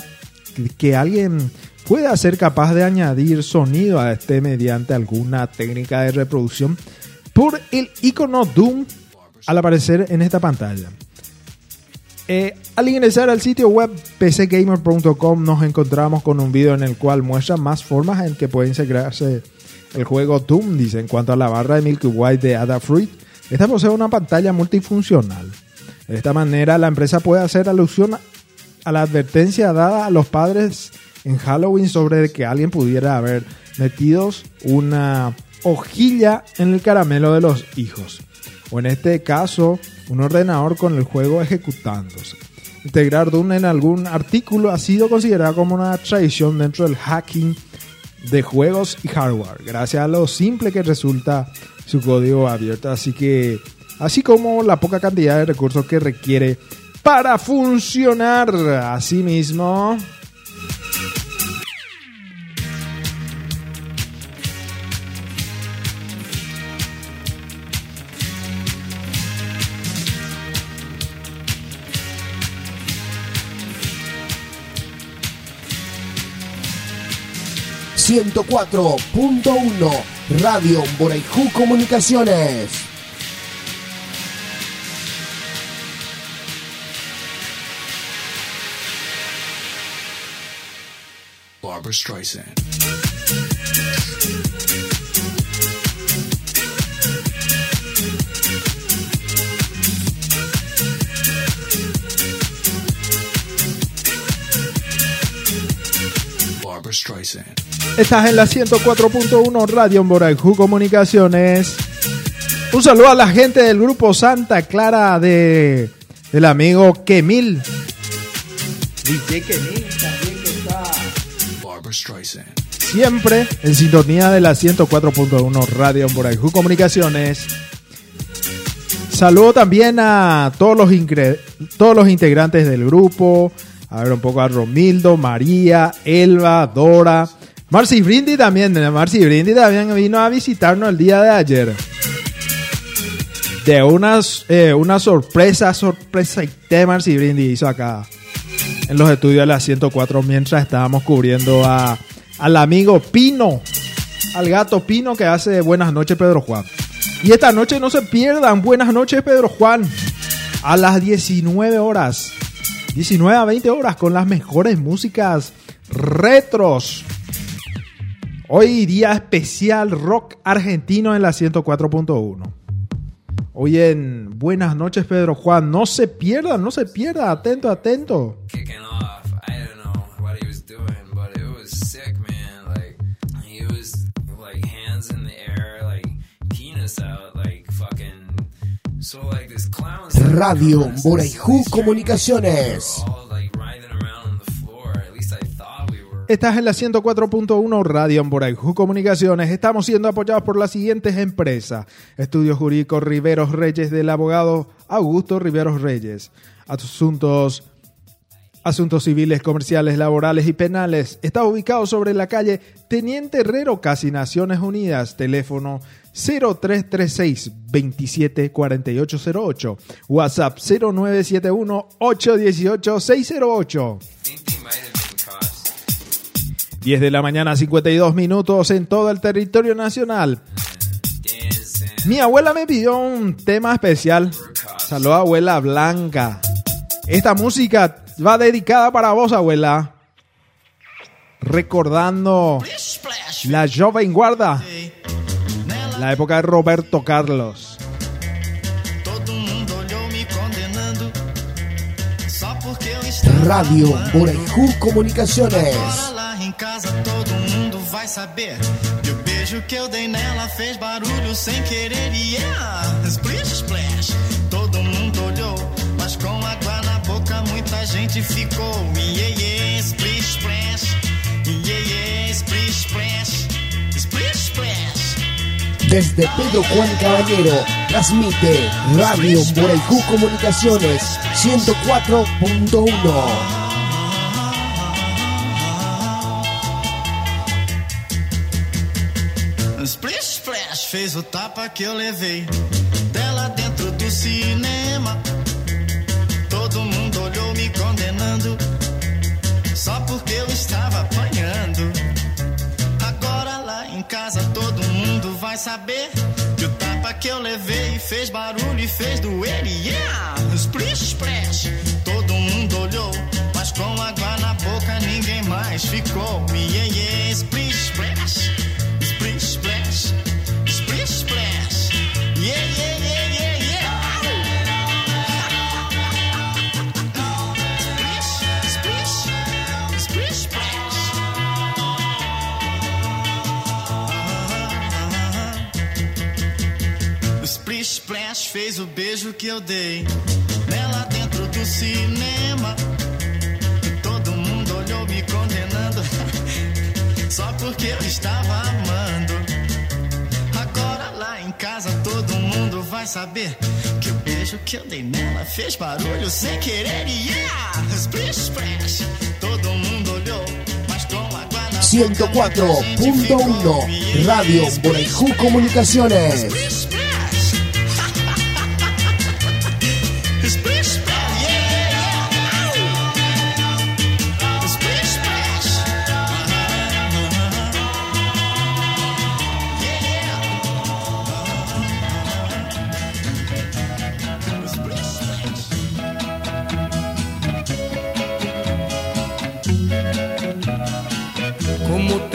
[SPEAKER 2] que alguien pueda ser capaz de añadir sonido a este mediante alguna técnica de reproducción por el icono Doom al aparecer en esta pantalla. Eh, al ingresar al sitio web pcgamer.com nos encontramos con un video en el cual muestra más formas en que puede integrarse el juego Doom, dice, en cuanto a la barra de Milky Way de Adafruit. Esta posee una pantalla multifuncional. De esta manera la empresa puede hacer alusión a la advertencia dada a los padres en Halloween sobre que alguien pudiera haber metidos una hojilla en el caramelo de los hijos. O en este caso, un ordenador con el juego ejecutándose. Integrar Doom en algún artículo ha sido considerado como una tradición dentro del hacking de juegos y hardware, gracias a lo simple que resulta su código abierto, así que así como la poca cantidad de recursos que requiere para funcionar. Asimismo,
[SPEAKER 4] ...104.1... Radio Boraiju Comunicaciones.
[SPEAKER 9] Barbara Streisand. Streisand.
[SPEAKER 2] Estás en la 104.1 Radio Boraijú Comunicaciones. Un saludo a la gente del grupo Santa Clara de del amigo Kemil. DJ Kemil también que está
[SPEAKER 9] Barbara Streisand.
[SPEAKER 2] siempre en sintonía de la 104.1 Radio Boraijú Comunicaciones. Saludo también a todos los, todos los integrantes del grupo. A ver un poco a Romildo, María, Elba, Dora. Marcy Brindy también. Marcy Brindy también vino a visitarnos el día de ayer. De unas, eh, una sorpresa, sorpresa y Marcy Brindy hizo acá en los estudios de la 104 mientras estábamos cubriendo a, al amigo Pino, al gato Pino que hace Buenas noches Pedro Juan. Y esta noche no se pierdan Buenas noches Pedro Juan a las 19 horas. 19 a 20 horas con las mejores músicas retros. Hoy día especial rock argentino en la 104.1. Hoy en Buenas noches Pedro Juan. No se pierdan, no se pierda. Atento, atento.
[SPEAKER 6] kicking off. I don't know what he was doing, but it was sick, man. Like he was like hands in the air, like penis out, like fucking. So like this clown.
[SPEAKER 4] Radio Boraijú Comunicaciones.
[SPEAKER 2] Estás en la 104.1 Radio Amboraijú Comunicaciones. Estamos siendo apoyados por las siguientes empresas. Estudio Jurídico Riveros Reyes del abogado Augusto Riveros Reyes. Asuntos Asuntos civiles, comerciales, laborales y penales. Está ubicado sobre la calle Teniente Herrero, casi Naciones Unidas. Teléfono 0336 274808. WhatsApp 0971 818 608. 10 de la mañana, 52 minutos en todo el territorio nacional. Mi abuela me pidió un tema especial. Salud, abuela Blanca. Esta música va dedicada para vos, abuela. Recordando la joven guarda. La época de Roberto Carlos.
[SPEAKER 4] Radio. Boraijú Comunicaciones.
[SPEAKER 10] Casa todo mundo vai saber que o beijo que eu dei nela fez barulho sem querer e yeah, splish splash. Todo mundo olhou, mas com água na boca muita gente ficou. Yeah, yeah, splish splash. Yeah, yeah, splish splash. Splish splash.
[SPEAKER 4] Desde Pedro Juan Caballero, transmite Radio Boraijú Comunicaciones 104.1.
[SPEAKER 10] O tapa que eu levei dela dentro do cinema. Todo mundo olhou me condenando só porque eu estava apanhando. Agora lá em casa todo mundo vai saber que o tapa que eu levei fez barulho e fez doer. Yeah! Splish Splash. Todo mundo olhou, mas com água na boca ninguém mais ficou. Yeah, yeah, Splish Splash. Splash fez o beijo que eu dei nela dentro do cinema. Todo mundo olhou me condenando só porque eu estava amando. Agora lá em casa todo mundo vai saber que o beijo que eu dei nela fez barulho sem querer. e Yeah! Splish splash. Todo mundo olhou, mas com água na
[SPEAKER 4] 104.1 Radio Boraijú Comunicaciones.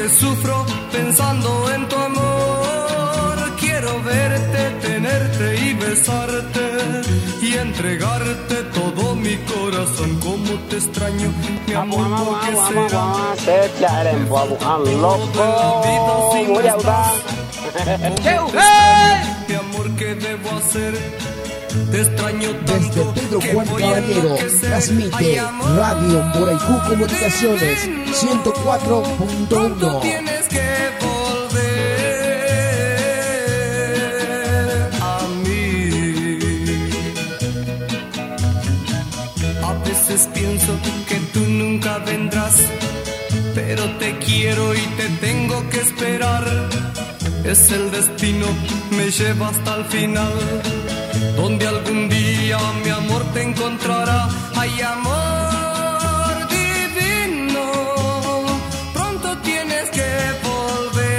[SPEAKER 5] porque sufro pensando en tu amor. Quiero verte, tenerte y besarte y entregarte todo mi corazón. Como te extraño, mi amor, ¿por qué será?
[SPEAKER 11] Loco. Voy a.
[SPEAKER 5] Mi amor, ¿qué debo hacer? Te extraño
[SPEAKER 4] Desde
[SPEAKER 5] tanto
[SPEAKER 4] Pedro
[SPEAKER 5] que
[SPEAKER 4] Juan Caballero transmite Radio Boraicú Comunicaciones 104.1.
[SPEAKER 5] tienes que volver a mí. A veces pienso que tú nunca vendrás, pero te quiero y te tengo que esperar. Es el destino, me lleva hasta el final, donde algún día mi amor te encontrará. Ay, amor divino, pronto tienes que volver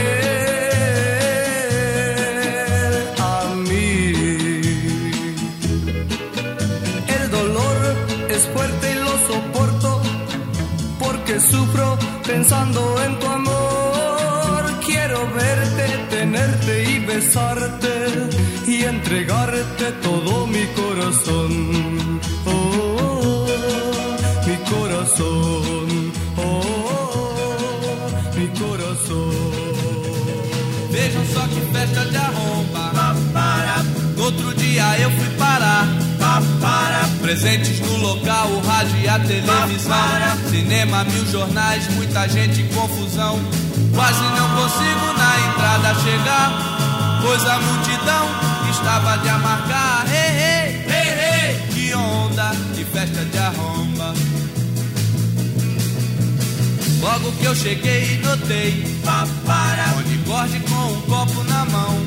[SPEAKER 5] a mí. El dolor es fuerte y lo soporto porque sufro pensando en tu amor. Quiero verte, tenerte y besarte y entregarte todo mi corazón. Oh, mi corazón. Oh, mi corazón.
[SPEAKER 12] Vejam só que festa de arromba. No outro dia eu fui parar. Presentes no local, o rádio e a televisão. Cinema, mil jornais, muita gente em confusão. Quase não consigo na entrada chegar. Pois a multidão estava de amargar. Hey, hey, hey, hey. Que onda, que festa de arromba. Logo que eu cheguei, notei Onde Gorde com um copo na mão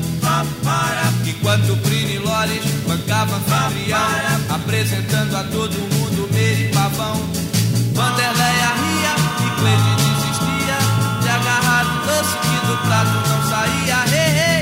[SPEAKER 12] Enquanto Brino e Lores bancavam anfitrião Apresentando a todo mundo Meire e Pavão Vanderleia ria e Cleide desistia De agarrar o doce que do prato não saía hey, hey,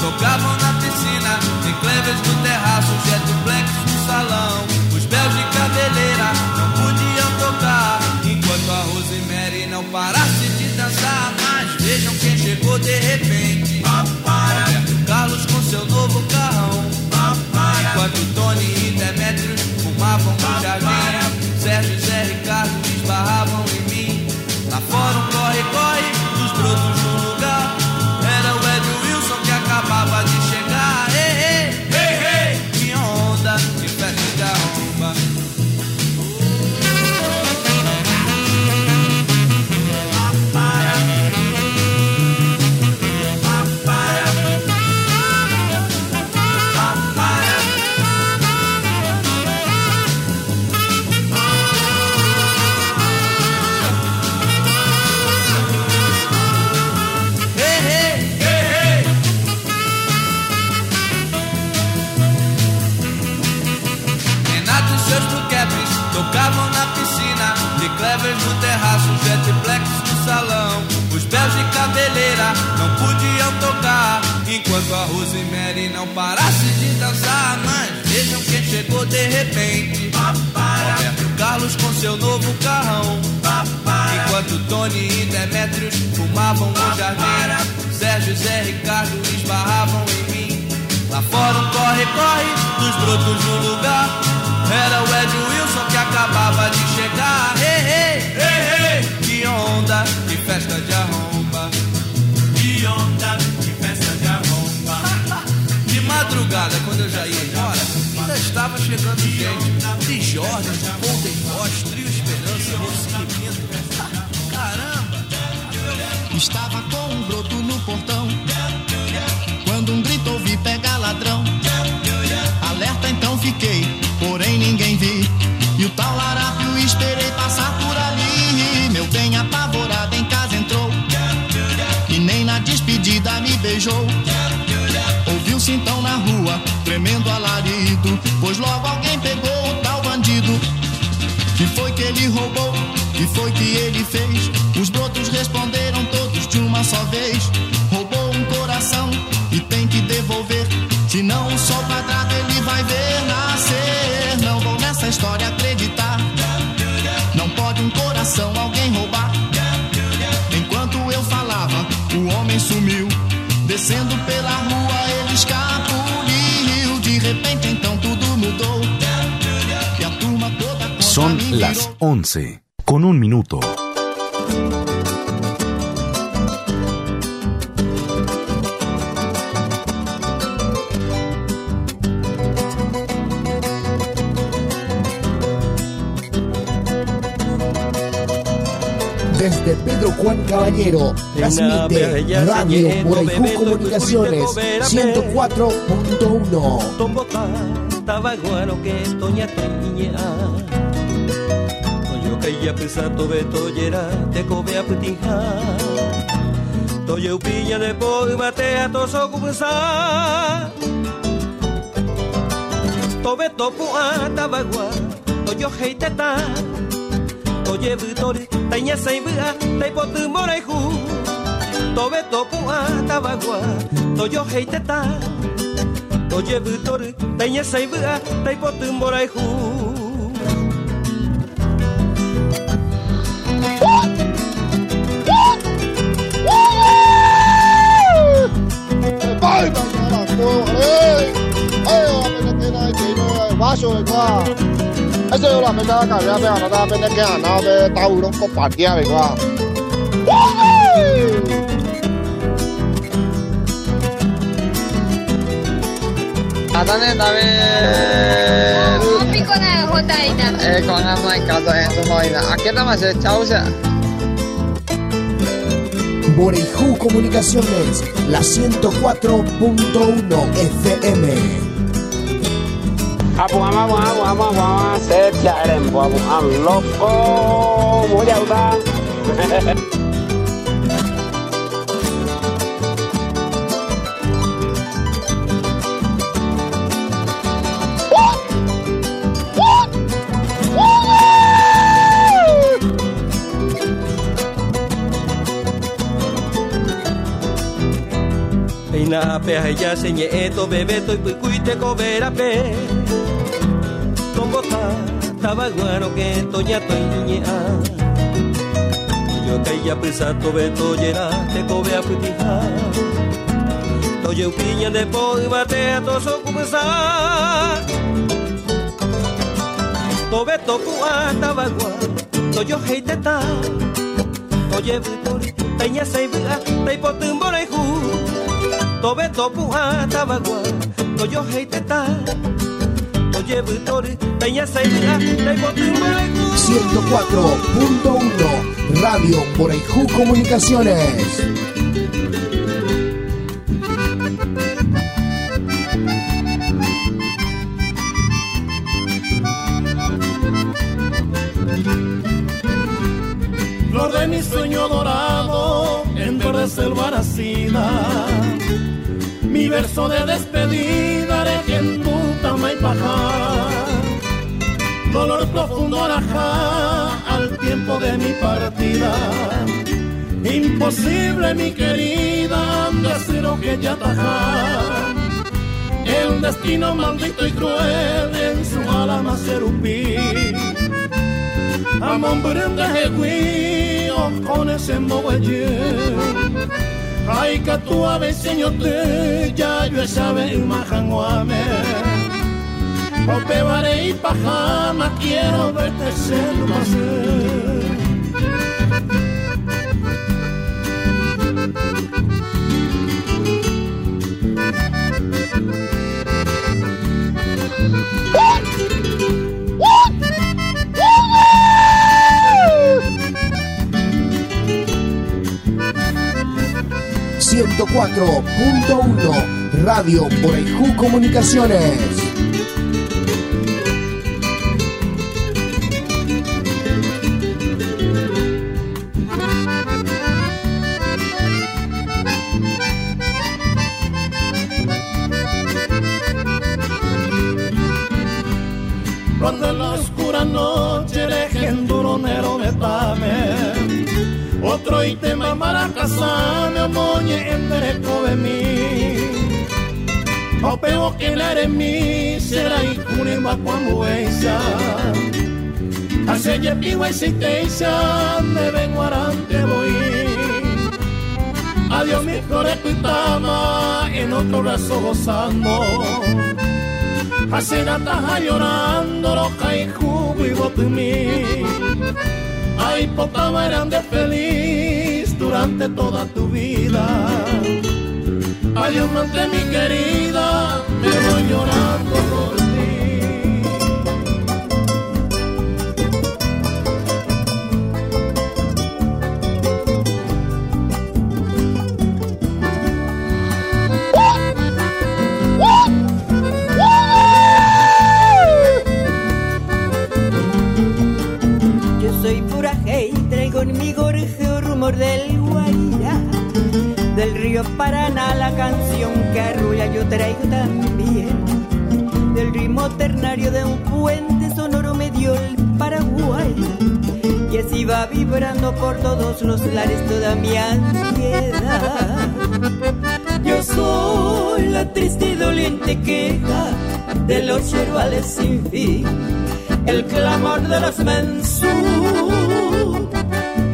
[SPEAKER 12] tocavam na piscina Tem clevers no terraço, jet blacks no salão. Os belos de cabeleira não podiam tocar Enquanto a Rosemary não parasse de dançar. Mas vejam quem chegou de repente. Roberto Carlos com seu novo carrão. Enquanto Tony e Demetrius fumavam no jardim. Sérgio e Zé Ricardo esbarravam em mim. Lá fora um
[SPEAKER 8] 11 con un minuto.
[SPEAKER 4] Desde Pedro Juan Caballero, transmite Radio Moraicú Comunicaciones 104.1.
[SPEAKER 13] Zato toiera teko bea putiha Toie upiña de poi batea toso kupsa Tobe topu ata bagua Toyo heiteta Toye butori Taña saibua Taipotu moraihu Tobe topu ata bagua Toyo heiteta ta. butori Taña
[SPEAKER 14] saibua Taipotu moraihu sobre todo. Ese yo la pena de cambiar, pero no la pena que ganar, pero está burón con partida,
[SPEAKER 15] ¿verdad? ¡Woohoo! Adane, dame.
[SPEAKER 16] Eh, con la maicato en su vaina. ¿A qué nomás es chausa?
[SPEAKER 4] Boreju Comunicaciones, la 104.1 FM.
[SPEAKER 11] apuama apuama apuama apuama set jaerem apuama loko moja utang
[SPEAKER 13] Pena pe haya se nye eto bebe toy pui kuite ko vera pe. Tombota, tabaguaro que toña toña. Yo que ya presa to beto te cobe a putija. Toye piña de poi bate a toso kumasa. Tobe toku a tabagua, toyo heiteta. Toye butori, taña sai bua, tai potum borai hu. Tobe topu a tabagua, toyo heiteta. Toye butori, taña sai bua, tai potum borai hu.
[SPEAKER 4] 104.1 Radio Moraicú Comunicaciones.
[SPEAKER 17] Flor de mi sueño dorado, en verde selva nacida. Mi verso de despedida haré que Dolor profundo arajá al tiempo de mi partida. Imposible, mi querida, decir lo que ya tajá. El destino maldito y cruel en su alma serupí. Amon of kone sembo weje Ay ka tu ave señor te ya yo sabe imajan wame O pebaré y pajama, quiero verte ser más.
[SPEAKER 4] ...104.1 Radio Borejú Comunicaciones.
[SPEAKER 17] Será cuando esa Hace ya pigo existencia me vengo arante voy. Adiós mi flores pitama en otro brazo gozando. Hace taja llorando loca y jugo y mí. Ay, poca eran de feliz durante toda tu vida Adiós, mante mi querida, me voy llorando por ti.
[SPEAKER 18] Yo soy pura hey, traigo en mi gorjeo rumor del Paraná la canción que arrulla yo traigo también. Del ritmo ternario de un puente sonoro me dio el Paraguay. Y así va vibrando por todos los lares toda mi ansiedad. Yo soy la triste y doliente queja de los yerbales sin fin el clamor de los mensú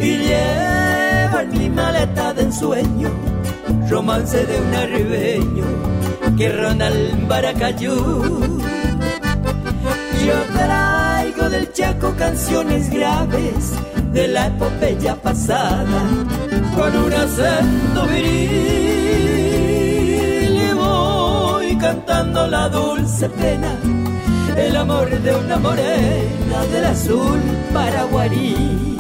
[SPEAKER 18] y lleva en mi maleta de ensueño romance de un arribeño que ronda el Baracayú. Yo traigo del Chaco canciones graves de la epopeya pasada con un acento viril y voy cantando la dulce pena el amor de una morena del azul paraguarí.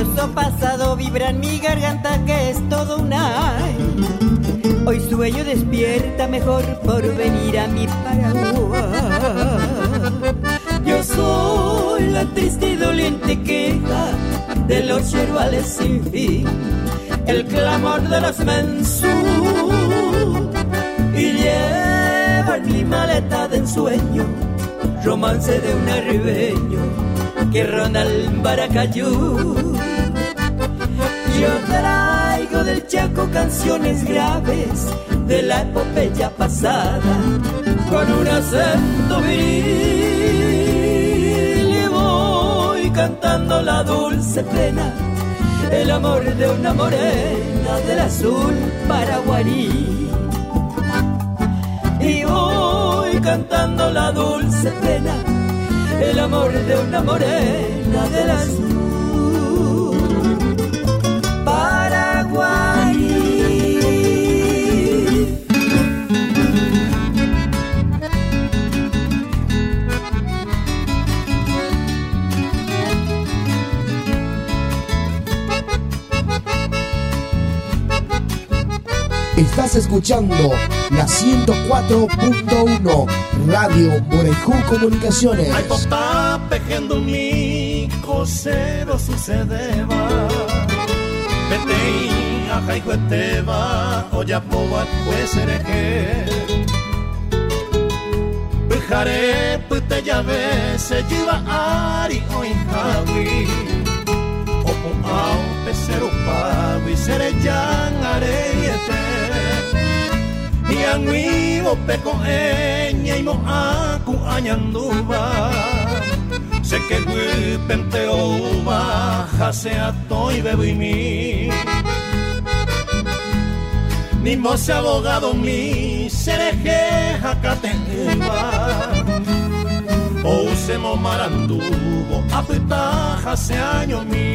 [SPEAKER 18] Glorioso pasado vibra en mi garganta que es todo un ay. Hoy sueño despierta mejor por venir a mi Paraguay. Yo soy la triste y doliente queja de los yerbales sin fin, el clamor de los mensú y lleva en mi maleta de ensueño romance de un arribeño que ronda el Baracayú. Yo traigo del Chaco canciones graves de la epopeya pasada con un acento viril y voy cantando la dulce pena, el amor de una morena del azul paraguarí. Y voy cantando la dulce pena, el amor de una morena del azul
[SPEAKER 4] Estás escuchando la 104.1 Radio Borejú Comunicaciones.
[SPEAKER 17] Ay, está pejando mi cosero sucedeba. Vete a jaijueteba, oya poa pues ereje. care pute llave se lleva ari o injawi au pesero pawi sere yang areyete Yang wibo peko enya imo aku anyanduba Se que guipente oba jase atoy bebo y mi Ni mose abogado mi sereje jacatenba O usemo marandubo apita jase año mi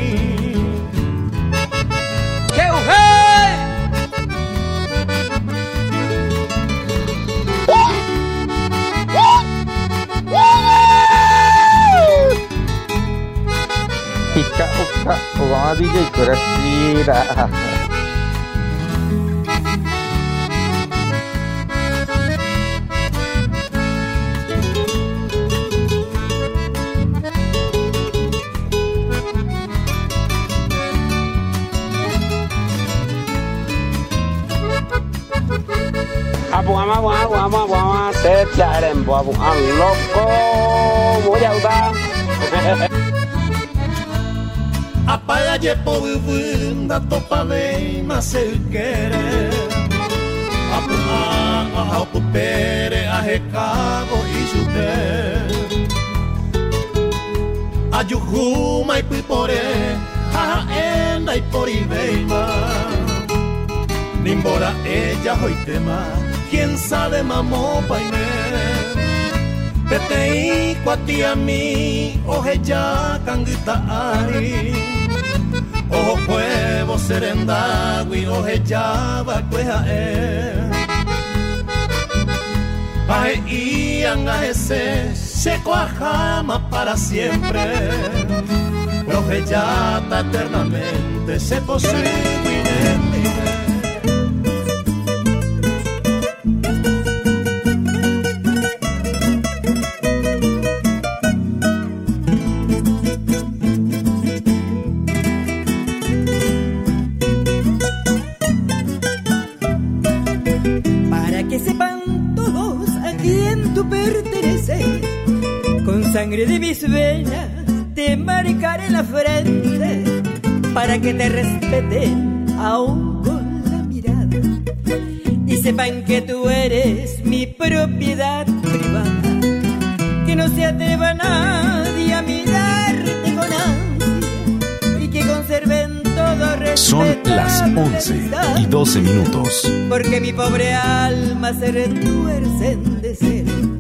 [SPEAKER 19] ¡Qué
[SPEAKER 11] かおか終わりで暮らしら Abuama, abuama, abuama, se te haremos, abuama, loco, voy a usar.
[SPEAKER 17] Apaga ye po vivunda topa de mas el querer. Apu a a pu pere a recabo e juté A juhuma e pipore a enda e por ibeima Nimbora ella hoy tema quién sabe mamó paine Petei kwati a mi oje ya kangita ari Ojo cuevo serendagui oje ya bakweja e Aje ian ese se cuajama para siempre. Oje ya eternamente se posible
[SPEAKER 5] para que te respeten aún con la mirada y sepan que tú eres mi propiedad privada, que no se atreva nadie a mirarte con ansia y que conserven todo respeto.
[SPEAKER 8] Son las 11 y 12 minutos.
[SPEAKER 5] Porque mi pobre alma se retuerce en deseo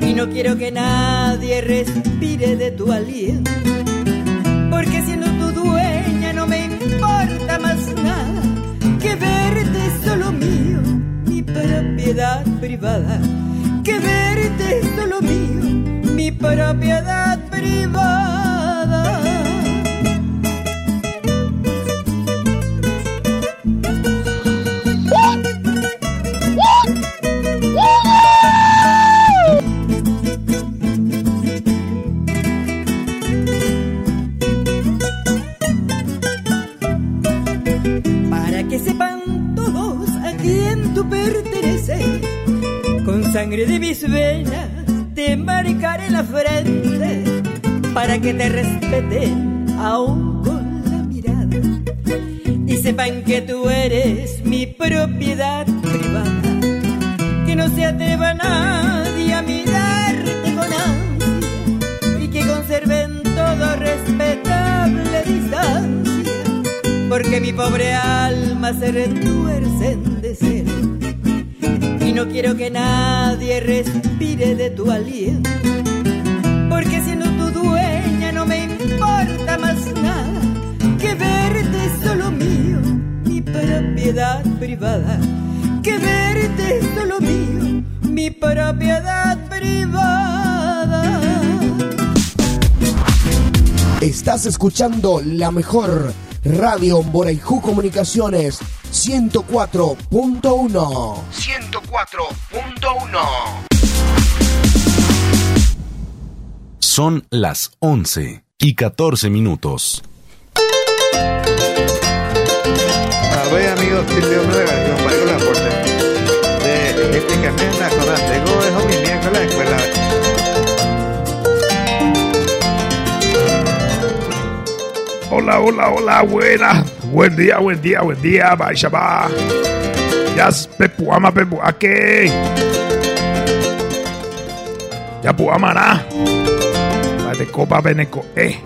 [SPEAKER 5] Y no quiero que nadie respire de tu aliento privada Que verte solo mío, mi propiedad privada que te respeten aún con la mirada y sepan que tú eres mi propiedad privada. Que no se atreva nadie a mirarte con ansia y que conserven todo respetable distancia porque mi pobre alma se retuerce en deseo y no quiero que nadie respire de tu aliento propiedad privada que verte solo mío mi propiedad privada
[SPEAKER 4] Estás escuchando la mejor Radio Moraijú Comunicaciones 104.1. 104.1.
[SPEAKER 8] Son las 11 y 14 minutos.
[SPEAKER 20] auxilio de los barcos de aporte de este camión nacional de Godejo y miércoles la escuela.
[SPEAKER 2] Hola, hola, hola, buena. Buen día, buen día, buen día, Baishaba. Ya pepuama, pepuaque. Ya puamana. La de copa veneco, eh.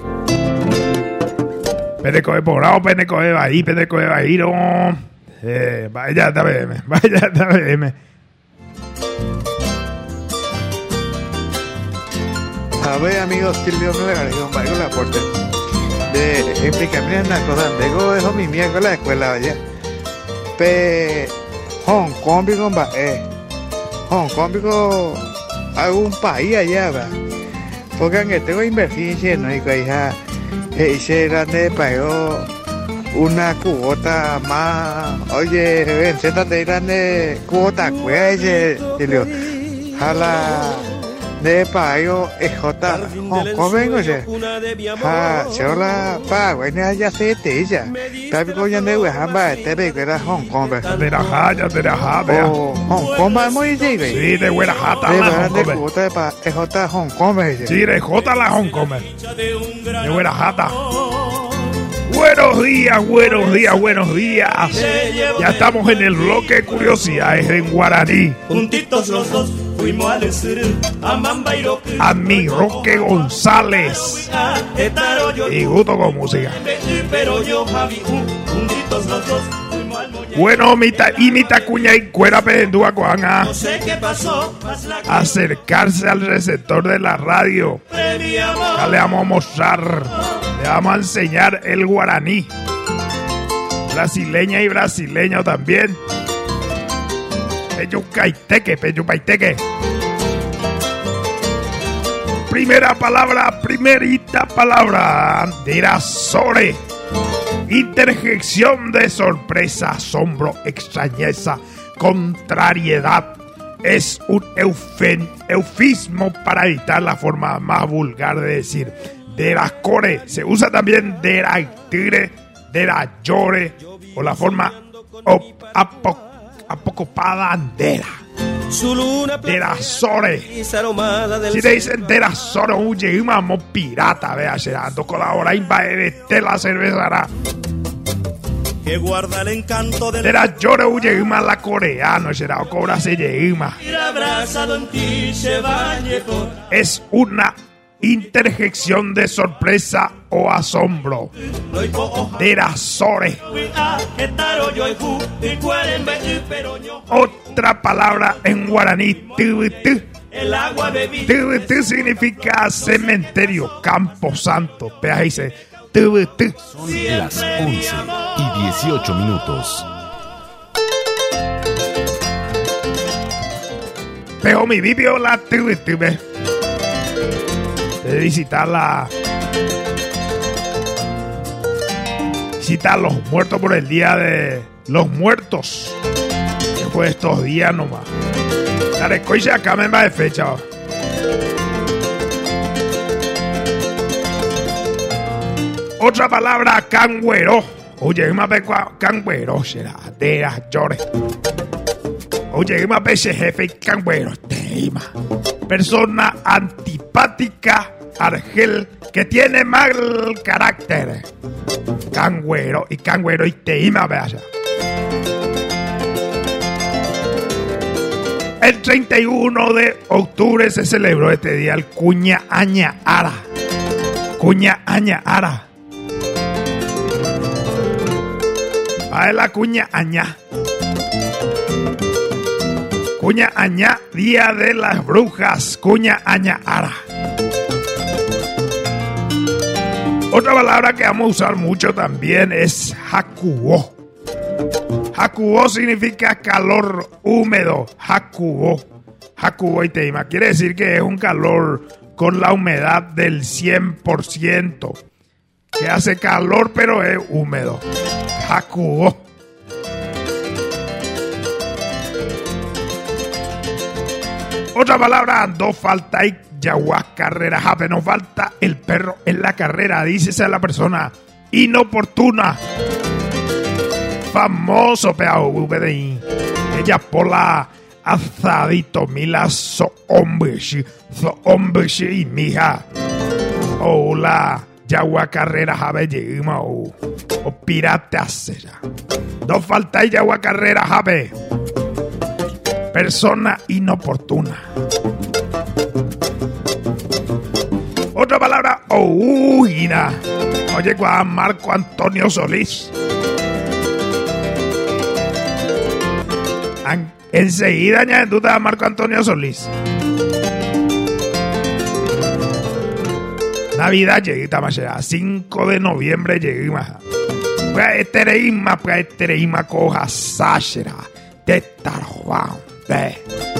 [SPEAKER 2] Peneco de porado, peneco de bahí, peneco de bahiro. Eh, vaya, TVM, vaya, TVM.
[SPEAKER 20] A ver, amigos, Silvio me un barco la aporte. De explicarme una cosa, vengo de mi miércoles la escuela, vaya. Pe Hong Kong, va, eh. Hong Kong, bigo, algún país allá, va. Porque que tengo inversión, ¿no? Y que hija, hice grande pago una cuota más. Oye, ven, siéntate grande cuota, pues, Silvio. Jala de payo ejota Hong Kong vengo je ha chola pa wena ya se te ya ta bi ko ya ne we ha ba te be que era Hong Kong be
[SPEAKER 2] de la ja ya de la ja vea.
[SPEAKER 20] Oh Hong Kong ba muy be
[SPEAKER 2] sí de buena jata
[SPEAKER 20] de
[SPEAKER 2] la Hong
[SPEAKER 20] de
[SPEAKER 2] Kong
[SPEAKER 20] cuota pa ejota Hong Kong be
[SPEAKER 2] sí de jota la Hong Kong de buena jata Buenos días, buenos días, buenos días. Ya estamos en el bloque de curiosidades en guaraní.
[SPEAKER 5] Juntitos los dos fuimos al a
[SPEAKER 2] A mi Roque González. Y gusto con música. Bueno, mita, y mi tacuña y cuera pedendúa
[SPEAKER 5] más la
[SPEAKER 2] Acercarse al receptor de la radio. Ya le vamos a mostrar, le vamos a enseñar el guaraní. Brasileña y brasileño también. Peyucaiteque, peyupaiteque. Primera palabra, primerita palabra. Dirasore. Interjección de sorpresa, asombro, extrañeza, contrariedad. Es un eufismo para evitar la forma más vulgar de decir de la core. Se usa también de la tire, de la llore o la forma op- apo- apocopada andera. De la sore.
[SPEAKER 13] brisa aromada del
[SPEAKER 2] Si te dicen de la sore, un llegamos pirata, vea, serando colabora y va de la cervezará.
[SPEAKER 5] que guarda el encanto
[SPEAKER 2] De la llore, llegamos la coreano, será cobra se es una interjección de sorpresa o asombro.
[SPEAKER 5] yo
[SPEAKER 2] Otra palabra en guaraní,
[SPEAKER 5] el agua
[SPEAKER 2] Tubutú significa cementerio, campo santo. Vea, dice tubutú.
[SPEAKER 8] Las 11 y 18 minutos.
[SPEAKER 2] Pero mi vivió la ve. De visitar la. Visitar los muertos por el día de los muertos. Que fue estos días nomás. Dale, coice acá me va de fecha. Otra palabra, cangüero. Oye, más ve cua- cangüero será de las llores. Oye, más veces jefe y cangüero. Teima. Persona antipática, argel, que tiene mal carácter. Cangüero y cangüero y teima, vea. El 31 de octubre se celebró este día el Cuña Aña Ara. Cuña Aña Ara. A la Cuña Aña. Cuña Aña, Día de las Brujas. Cuña Aña Ara. Otra palabra que vamos a usar mucho también es Hakuo. Hakuo significa calor húmedo. Hakuo. Hakuo y teima. Quiere decir que es un calor con la humedad del 100%. Que hace calor pero es húmedo. Hakuo. Otra palabra, no falta y yaguas carrera, jape, no falta el perro en la carrera, dícese a la persona inoportuna. Famoso peao VDI. Ella por la azadito mila so hombre, so hombre y mija. Hola, Yagua carrera jabe llegima o, o acera. No falta yagua carrera jabe. Persona inoportuna. Otra palabra, ouina. Oye, Juan Marco Antonio Solís. An- Enseguida ya duda a Marco Antonio Solís. Navidad más allá. 5 de noviembre lleguima. Pues etereima, pues etereima coja sashera. De tarobán. De.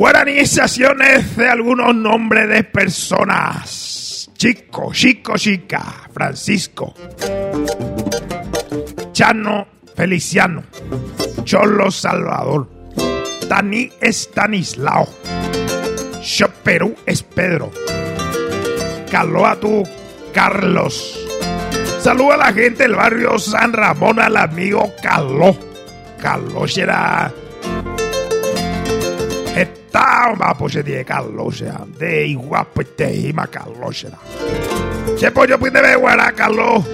[SPEAKER 2] Guaranizaciones de algunos nombres de personas. Chico, chico, chica. Francisco. Chano, Feliciano. Cholo, Salvador. Tani, Estanislao. Perú es Pedro. Caloa tú, Carlos. Saluda a la gente del barrio San Ramón, al amigo Caló. Caló será. Más pues de. De igual pues te ima Caló será. Se pollo pues de ver Caló.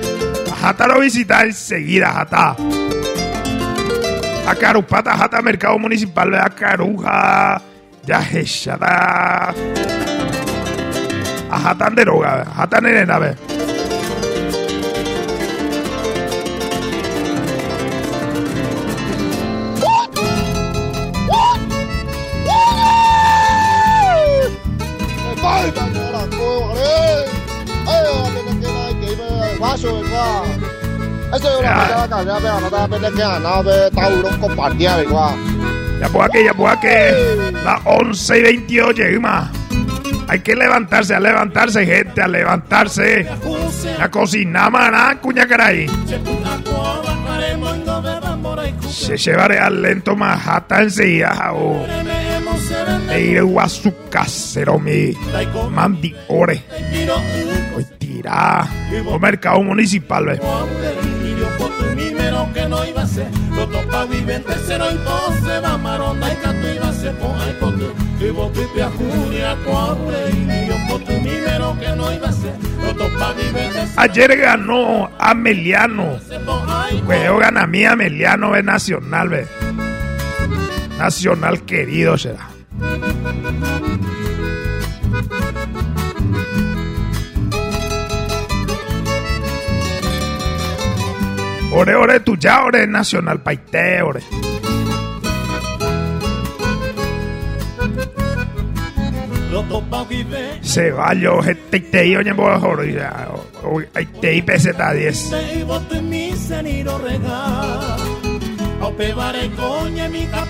[SPEAKER 2] Jata lo visita enseguida, Jata. A Carupata, Jata Mercado Municipal de Acaruja. Ya hechada. A Jatan de droga, Jatan de
[SPEAKER 14] La me acá, ya veo, no te apenas que nada, ve, taurón compartida de qua.
[SPEAKER 2] Ya pues aquí, ya pues aquí. Las 11 y 28 llegamos. Hay que levantarse, a levantarse, gente, a levantarse. A cocinar, maná, cuña caray. Se llevaré al lento majata enseguida, o. E ir a su casero, mi. Mandi ore. Hoy tira. O mercado municipal, ve.
[SPEAKER 17] Que no iba a ser, lo topa vivente cero y doce, va maronda y canto iba a ser, po ay potu, y botu y piajuria, cobre, y yo potu primero que no iba a ser, lo topa vivente
[SPEAKER 2] Ayer ganó Ameliano. Juego gana a mí Ameliano de Nacional, ve. Nacional querido será. Ore, ore, tu ya, ore, Nacional Paité, ore. Se va yo, este te oye, por ya. Te y peseta 10.
[SPEAKER 17] y botu mi seniro rega, au pevare coñe mi a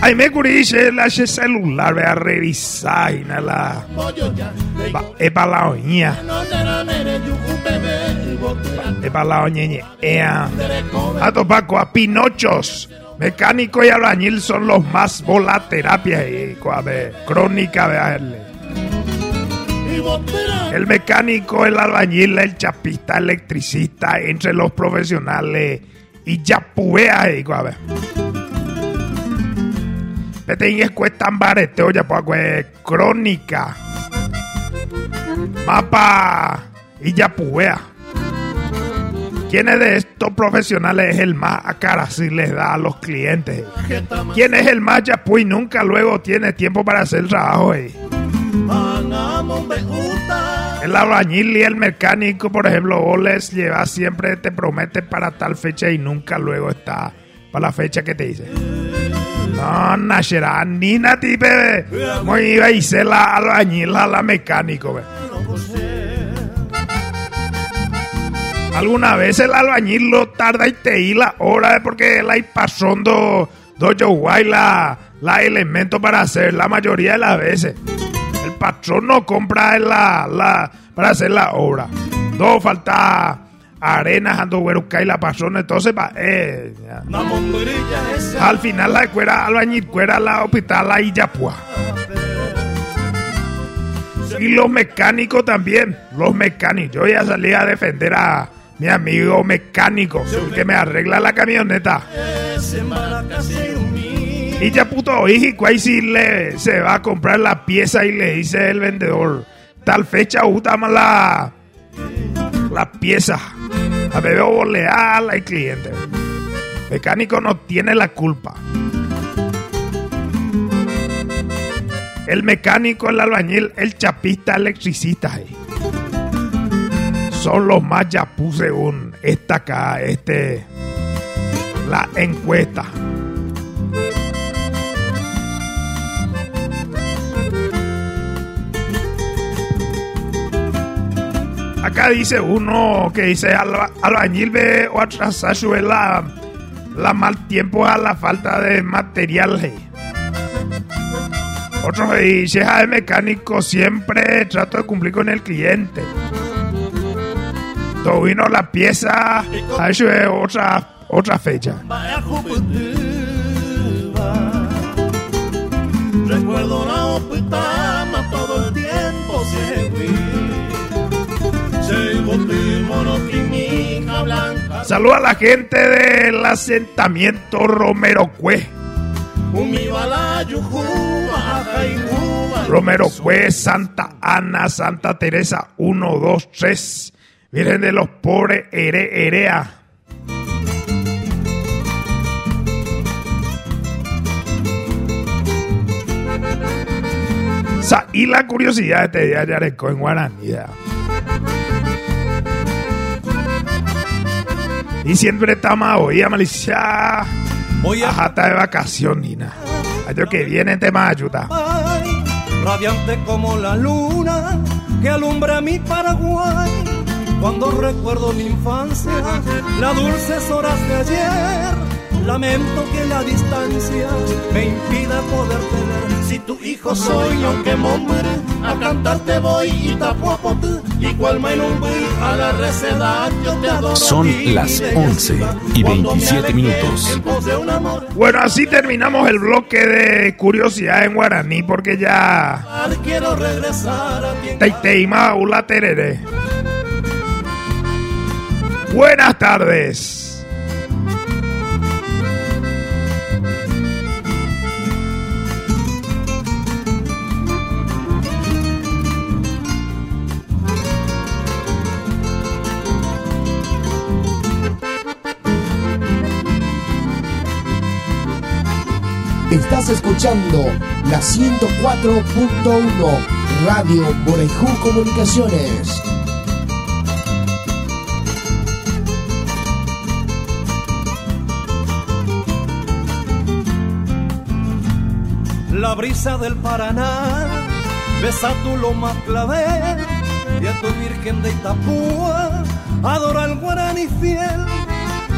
[SPEAKER 2] Ay, me curiche la che celular, ve a revisar y nada. Es para la
[SPEAKER 17] ya,
[SPEAKER 2] es para la oñeñe. A topaco, a Pinochos. Mecánico y albañil son los más volaterapia y crónica
[SPEAKER 17] botera,
[SPEAKER 2] El mecánico, el albañil, el chapista, electricista, entre los profesionales y ya pubea y cuave. Vete y cuestan bareteo ya pues crónica. Mapa y ya pubea. ¿Quién es de estos profesionales es el más a cara si les da a los clientes? ¿Quién es el más ya y nunca luego tiene tiempo para hacer trabajo? El albañil y el mecánico, por ejemplo, vos les llevas siempre, te promete para tal fecha y nunca luego está para la fecha que te dice. No, Nashera, ni nati, bebé. Muy iba y se la albañil a la mecánico, ve. Alguna vez el albañil lo tarda y te y la hora porque él hay pasando dojo guay la, la elemento para hacer la mayoría de las veces. El patrón no compra la, la para hacer la obra. No falta arena, ando güeruca y la patrón, entonces va, eh,
[SPEAKER 17] la esa,
[SPEAKER 2] Al final la cuera albañil, cuera la hospital ya pues. Y los mecánicos también, los mecánicos. Yo ya salí a defender a mi amigo mecánico, que me arregla la camioneta. Y ya puto y cuál si le se va a comprar la pieza y le dice el vendedor, tal fecha usa la la pieza. A ver, leal al cliente. Mecánico no tiene la culpa. El mecánico, el albañil, el chapista, el electricista. eh. Son los más ya puse un esta acá, este la encuesta. Acá dice uno que dice alba- albañil ve o atrasar la, la mal tiempo a la falta de material. eh. Otro dice "Ah, el mecánico siempre trato de cumplir con el cliente. Todo vino la pieza, a eso es otra, otra fecha.
[SPEAKER 17] Monoquímica blanca.
[SPEAKER 2] Saluda a la gente del asentamiento Romero Cue. Romero Cue, Santa Ana, Santa Teresa, 1, 2, 3. Virgen de los pobres, Ere, Erea. Y la curiosidad de este día de Areco en Guaraní. Ya. Y siempre estamos hoy a Malicia. Ajata de vacación, Nina. Año que viene te más ayuda.
[SPEAKER 13] Ay, radiante como la luna que alumbra mi Paraguay. Cuando recuerdo mi infancia, las dulces horas de ayer, lamento que la distancia me impida poder tener.
[SPEAKER 17] Si tu hijo soy, aunque mombre, a cantarte voy y tapuapote. Igual mainumbe, a la receda, yo te adoro.
[SPEAKER 8] Son las
[SPEAKER 17] mi bella
[SPEAKER 8] 11
[SPEAKER 17] ciudad.
[SPEAKER 8] y
[SPEAKER 17] Cuando me
[SPEAKER 8] 27
[SPEAKER 17] alejé
[SPEAKER 8] minutos.
[SPEAKER 17] en pos de un amor,
[SPEAKER 2] Bueno, así terminamos el bloque de curiosidad en guaraní porque ya...
[SPEAKER 17] quiero regresar a ti.
[SPEAKER 2] Teiteima ula terere. Buenas tardes.
[SPEAKER 4] Escuchando la 104.1 Radio Borejú Comunicaciones.
[SPEAKER 13] La brisa del Paraná besa tu loma clavel y a tu Virgen de Itapúa adora el guaraní fiel.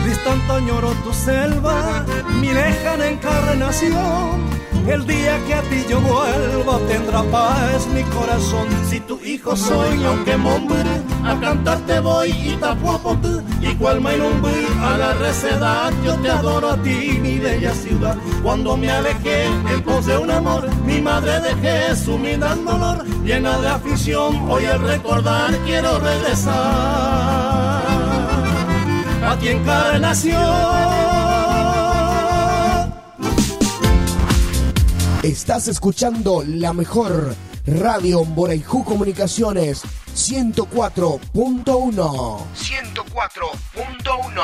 [SPEAKER 13] Distante añoro tu selva, mi lejana encarnación. El día que a ti yo vuelva tendrá paz mi corazón.
[SPEAKER 17] Si tu hijo soy, aunque mombre, a cantarte voy y tapuapote. Igual mainumbe, a la receda, yo te adoro a ti, mi bella ciudad. Cuando me alejé en pos de un amor, mi madre dejé sumida en dolor, llena de afición. Hoy al recordar quiero regresar a ti encarnación.
[SPEAKER 4] Estás escuchando la mejor Radio Borejú Comunicaciones 104.1. 104.1.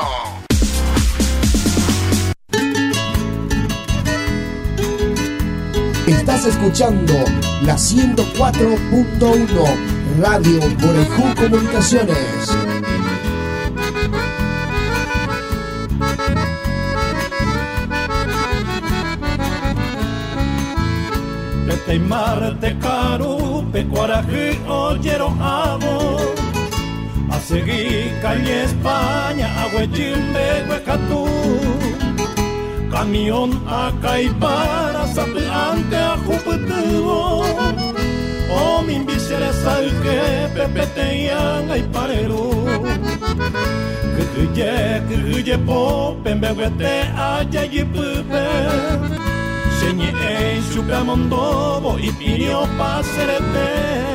[SPEAKER 4] Estás escuchando la 104.1 Radio Borejú Comunicaciones.
[SPEAKER 17] Te marte caro, pe coraje oyero amo. A seguir calle España, agüechimbe, huecatú. Camión acá y para, ante a Jupetubo. O mi bisere salque, pepe te yanga y parero. Kuje, kuje po, pembe huete, en Chucamondobo y pidió paserete.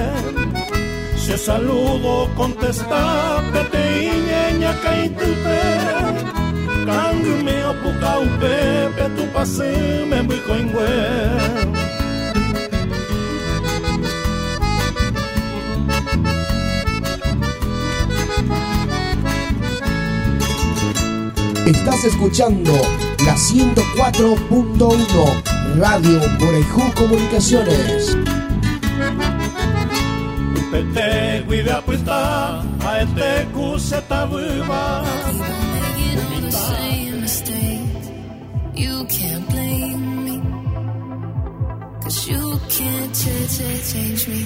[SPEAKER 17] Se saludo, contesta, pete y ñeña ya caítupe Kangu me opuka upe Pe tu pase me muy coingüe
[SPEAKER 4] Estás escuchando la 104.1 Radio Morejú Comunicaciones.
[SPEAKER 17] Pete guida puesta a este cuseta viva.
[SPEAKER 21] You can't blame me, cause you can't ch- ch- change me.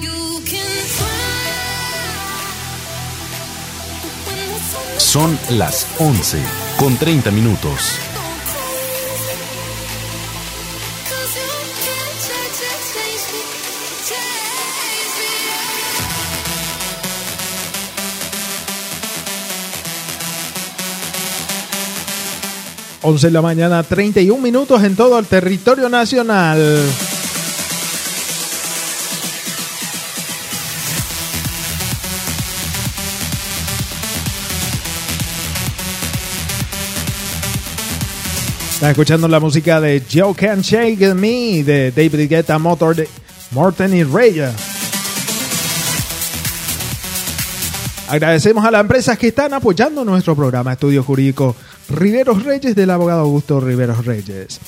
[SPEAKER 21] You can
[SPEAKER 8] Son las 11 con 30 minutos.
[SPEAKER 2] Once de la mañana, 31 minutos en todo el territorio nacional. Está escuchando la música de Joe Can Shake Me de David Guetta, Motor de Morten y Reyes. Agradecemos a las empresas que están apoyando nuestro programa Estudio Jurídico Riveros Reyes del abogado Augusto Riveros Reyes.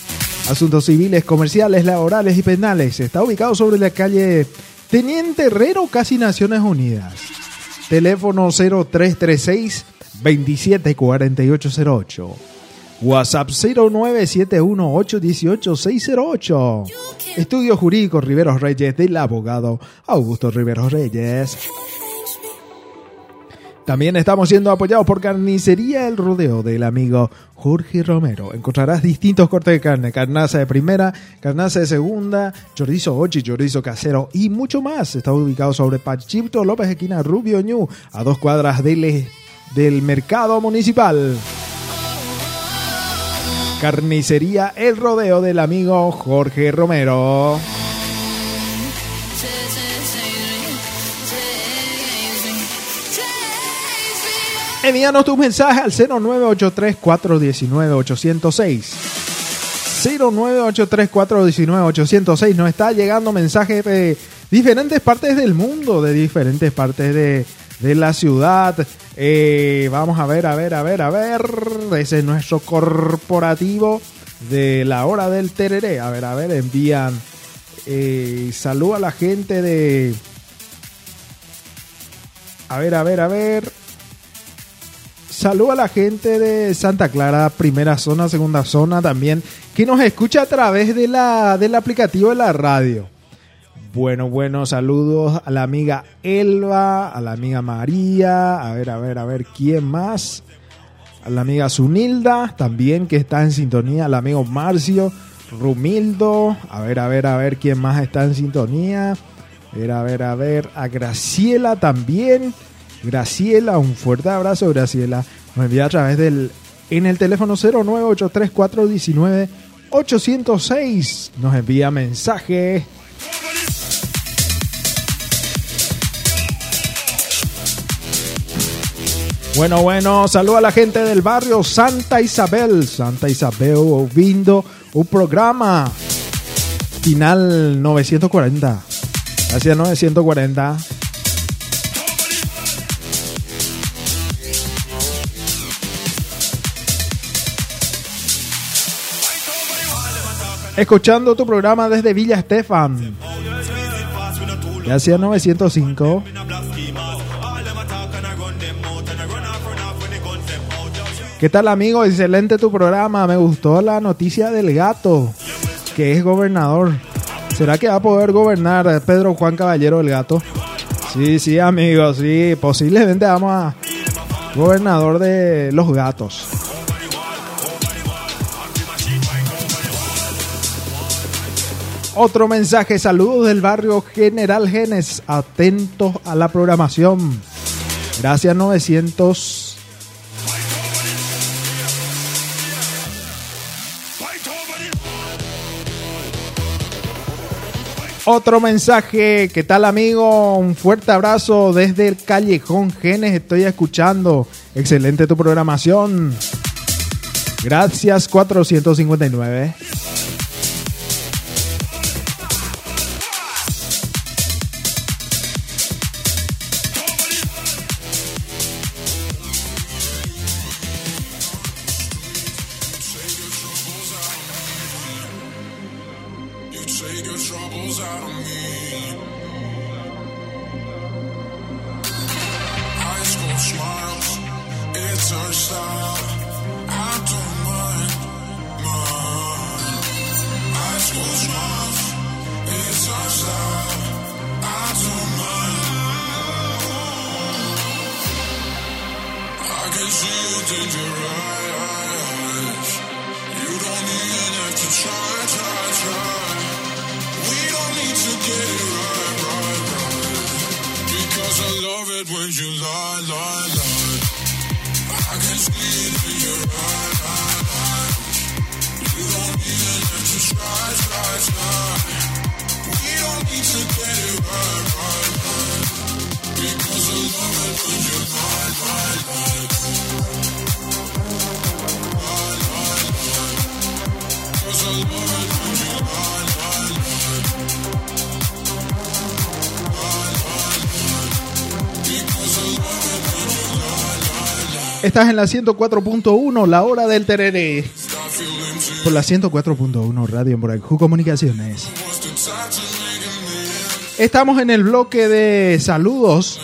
[SPEAKER 2] Asuntos civiles, comerciales, laborales y penales. Está ubicado sobre la calle Teniente Herrero, casi Naciones Unidas. Teléfono 0336 274808. WhatsApp 0971818608. Estudio Jurídico Riveros Reyes del abogado Augusto Riveros Reyes. También estamos siendo apoyados por Carnicería El Rodeo del amigo Jorge Romero. Encontrarás distintos cortes de carne, carnaza de primera, carnaza de segunda, chorizo ochi, chorizo casero y mucho más. Está ubicado sobre Pachito López Esquina Rubio Ñu, a dos cuadras del, del mercado municipal. Carnicería El Rodeo del amigo Jorge Romero. Envíanos tu mensaje al 0983-419-806. 0983-419-806. Nos está llegando mensajes de diferentes partes del mundo, de diferentes partes de, de la ciudad. Eh, vamos a ver, a ver, a ver, a ver. Ese es nuestro corporativo de la hora del tereré. A ver, a ver, envían. Eh, salud a la gente de. A ver, a ver, a ver. Salud a la gente de Santa Clara, primera zona, segunda zona también, que nos escucha a través de la, del aplicativo de la radio. Bueno, bueno, saludos a la amiga Elba, a la amiga María, a ver, a ver, a ver, ¿quién más? A la amiga Zunilda, también que está en sintonía, al amigo Marcio, Rumildo, a ver, a ver, a ver, ¿quién más está en sintonía? A ver, a ver, a Graciela también. Graciela, un fuerte abrazo, Graciela. Nos envía a través del en el teléfono 0983419806. Nos envía mensaje. Bueno, bueno, saludo a la gente del barrio Santa Isabel. Santa Isabel, viendo un programa. Final 940. Hacia 940. Escuchando tu programa desde Villa Estefan. Gracias 905. ¿Qué tal amigo? Excelente tu programa. Me gustó la noticia del gato, que es gobernador. ¿Será que va a poder gobernar Pedro Juan Caballero del Gato? Sí, sí, amigo, sí. Posiblemente vamos a gobernador de los gatos. Otro mensaje, saludos del barrio General Genes, atentos a la programación. Gracias 900. Otro mensaje, ¿qué tal amigo? Un fuerte abrazo desde el Callejón Genes, estoy escuchando. Excelente tu programación. Gracias 459. En la 104.1, la hora del tereré. Por la 104.1 Radio Morajú Comunicaciones. Estamos en el bloque de saludos.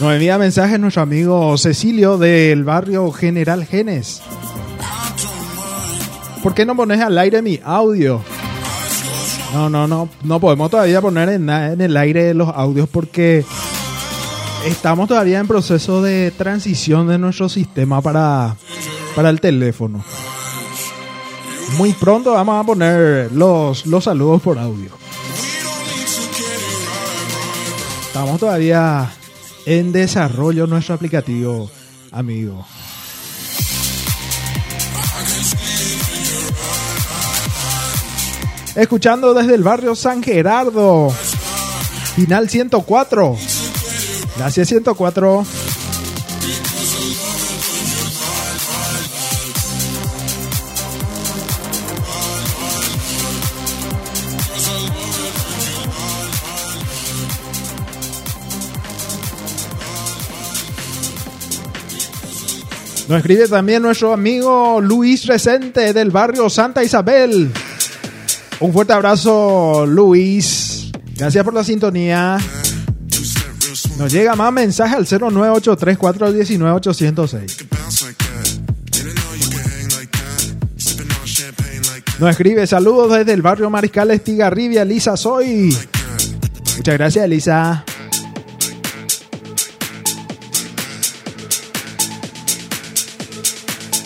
[SPEAKER 2] Nos envía mensaje nuestro amigo Cecilio del barrio General Genes. ¿Por qué no pones al aire mi audio? No, no, no, no podemos todavía poner en, en el aire los audios porque estamos todavía en proceso de transición de nuestro sistema para, para el teléfono. Muy pronto vamos a poner los, los saludos por audio. Estamos todavía en desarrollo nuestro aplicativo, amigo. Escuchando desde el barrio San Gerardo. Final 104. Gracias 104. Nos escribe también nuestro amigo Luis Recente del barrio Santa Isabel. Un fuerte abrazo, Luis. Gracias por la sintonía. Nos llega más mensaje al 0983419806. Nos escribe saludos desde el barrio Mariscal Estigarribia, Elisa Soy. Muchas gracias, Elisa.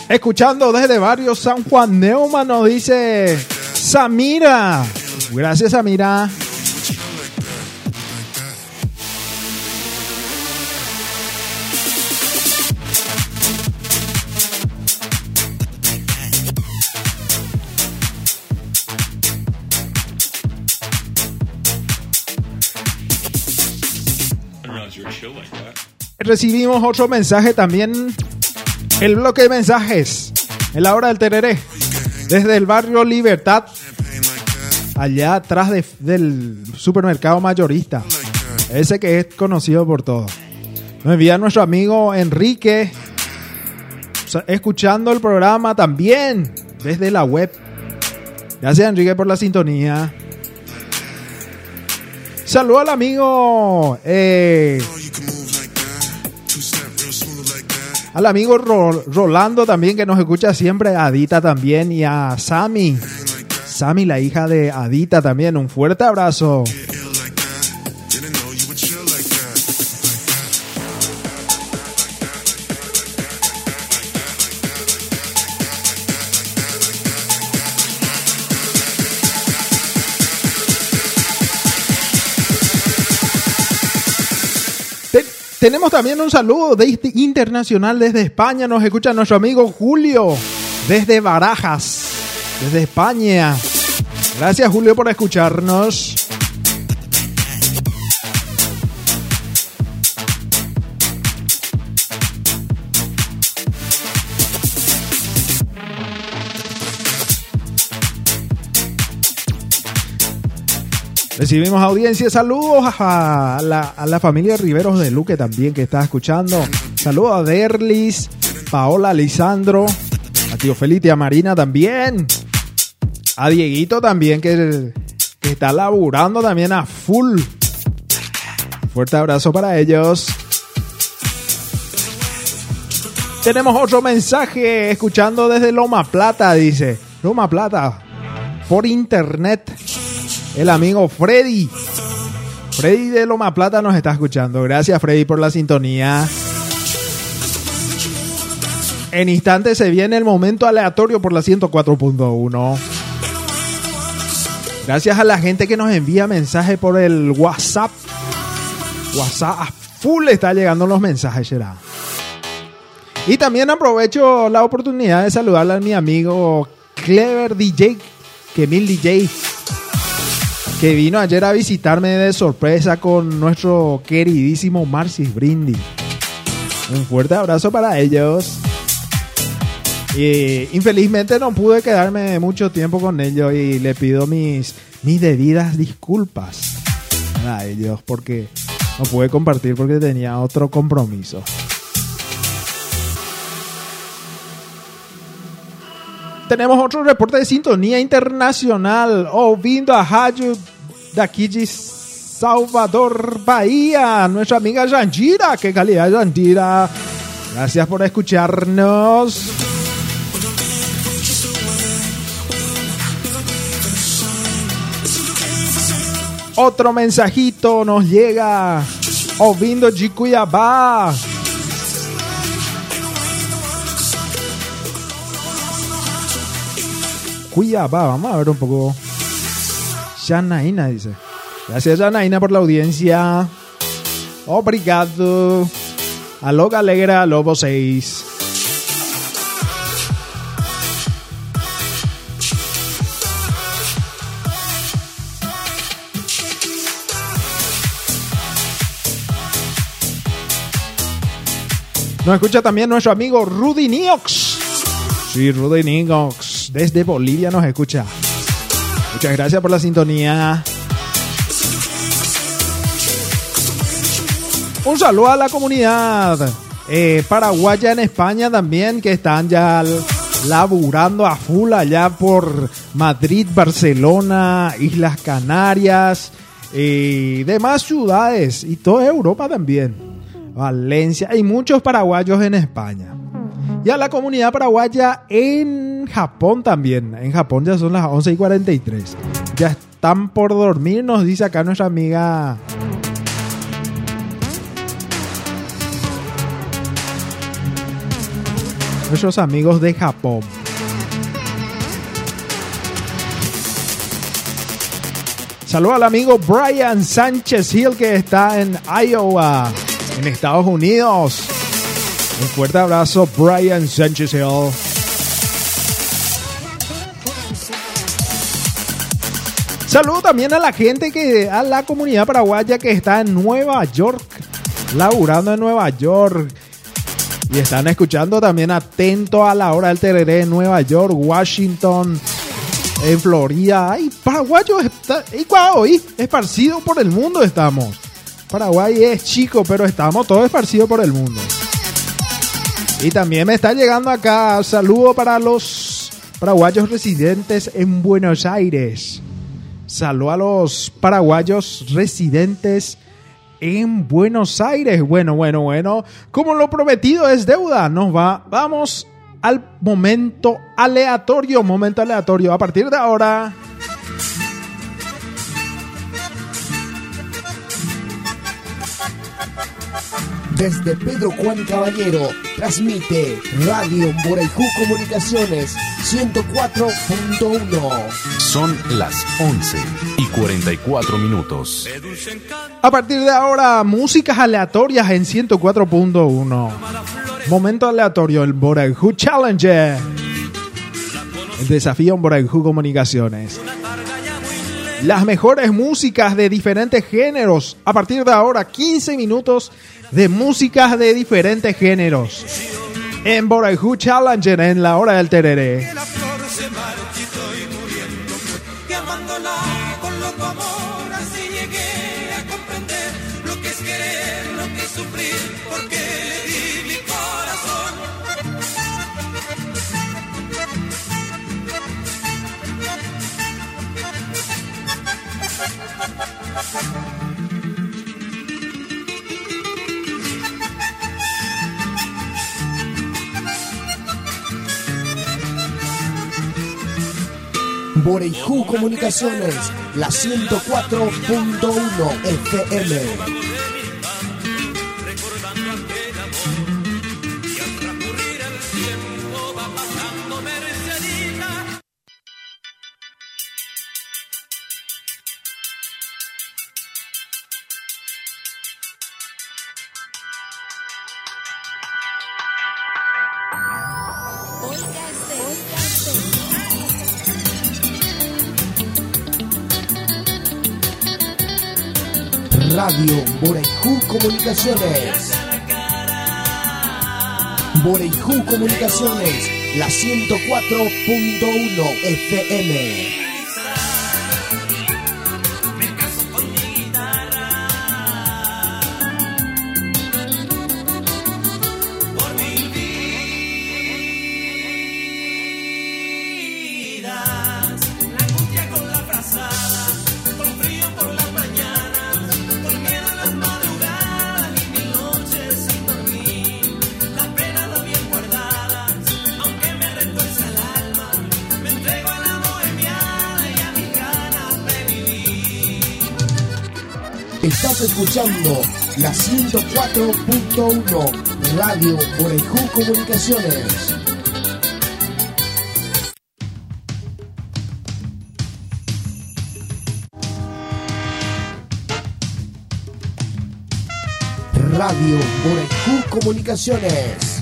[SPEAKER 2] Escuchando desde barrio San Juan Neuma nos dice Samira. Gracias, Samira. Recibimos otro mensaje también. El bloque de mensajes. En la hora del tereré. Desde el barrio Libertad. Allá atrás de- del supermercado mayorista. Ese que es conocido por todos. Nos envía nuestro amigo Enrique. Escuchando el programa también. Desde la web. Gracias Enrique por la sintonía. Saludo al amigo. eh, al amigo Ro- Rolando también que nos escucha siempre, a Adita también y a Sami. Sami, la hija de Adita también. Un fuerte abrazo. Tenemos también un saludo de este internacional desde España. Nos escucha nuestro amigo Julio desde Barajas. desde España. Gracias Julio por escucharnos. Recibimos audiencia, saludos a la, a la familia Riveros de Luque también que está escuchando. Saludos a Derlis, Paola, Lisandro, a tío Felipe a Marina también. A Dieguito también que, que está laburando también a full. Fuerte abrazo para ellos. Tenemos otro mensaje escuchando desde Loma Plata, dice. Loma Plata, por internet. El amigo Freddy. Freddy de Loma Plata nos está escuchando. Gracias Freddy por la sintonía. En instantes se viene el momento aleatorio por la 104.1. Gracias a la gente que nos envía mensajes por el WhatsApp. WhatsApp a full está llegando los mensajes, será. Y también aprovecho la oportunidad de saludarle a mi amigo Clever DJ, que mil DJ, que vino ayer a visitarme de sorpresa con nuestro queridísimo Marcis Brindy. Un fuerte abrazo para ellos. Y infelizmente no pude quedarme mucho tiempo con ellos y le pido mis, mis debidas disculpas a ellos porque no pude compartir porque tenía otro compromiso. Tenemos otro reporte de sintonía internacional. Ouvindo a rádio daqui de Salvador, Bahía. Nuestra amiga Jandira. Qué calidad, Jandira. Gracias por escucharnos. Otro mensajito nos llega. Ouvindo de Cuiabá. Cuiabá, vamos a ver un poco. Janaína dice. Gracias Janaína por la audiencia. Obrigado. Aló Galegra, Lobo 6. Nos escucha también nuestro amigo Rudy Niox. Sí, Rudy Niox. Desde Bolivia nos escucha. Muchas gracias por la sintonía. Un saludo a la comunidad eh, paraguaya en España también, que están ya laburando a full allá por Madrid, Barcelona, Islas Canarias y demás ciudades y toda Europa también. Valencia, hay muchos paraguayos en España. Y a la comunidad paraguaya en Japón también. En Japón ya son las 11 y 43. Ya están por dormir, nos dice acá nuestra amiga. Nuestros amigos de Japón. Saludos al amigo Brian Sánchez Hill que está en Iowa, en Estados Unidos. Un fuerte abrazo, Brian Sánchez Hill. Saludo también a la gente que, a la comunidad paraguaya que está en Nueva York, laburando en Nueva York. Y están escuchando también atento a la hora del tereré en Nueva York, Washington, en Florida. Ay, paraguayos, está, hoy esparcido por el mundo estamos. Paraguay es chico, pero estamos todos esparcidos por el mundo. Y también me está llegando acá saludo para los paraguayos residentes en Buenos Aires. Saludo a los paraguayos residentes en Buenos Aires. Bueno, bueno, bueno. Como lo prometido es deuda, nos va. Vamos al momento aleatorio. Momento aleatorio. A partir de ahora.
[SPEAKER 4] Desde Pedro Juan Caballero, transmite Radio Moraicú Comunicaciones 104.1.
[SPEAKER 8] Son las 11 y 44 minutos.
[SPEAKER 2] A partir de ahora, músicas aleatorias en 104.1. Momento aleatorio, el Moraicú Challenge. El desafío en Comunicaciones. Las mejores músicas de diferentes géneros. A partir de ahora, 15 minutos de músicas de diferentes géneros. En Boraijú Challenger en la hora del tereré.
[SPEAKER 4] Borejú Comunicaciones, la 104.1 FM. Comunicaciones. Borejú Comunicaciones, la 104.1 FM. Escuchando la 104.1 Radio Borejú Comunicaciones. Radio Borejú Comunicaciones.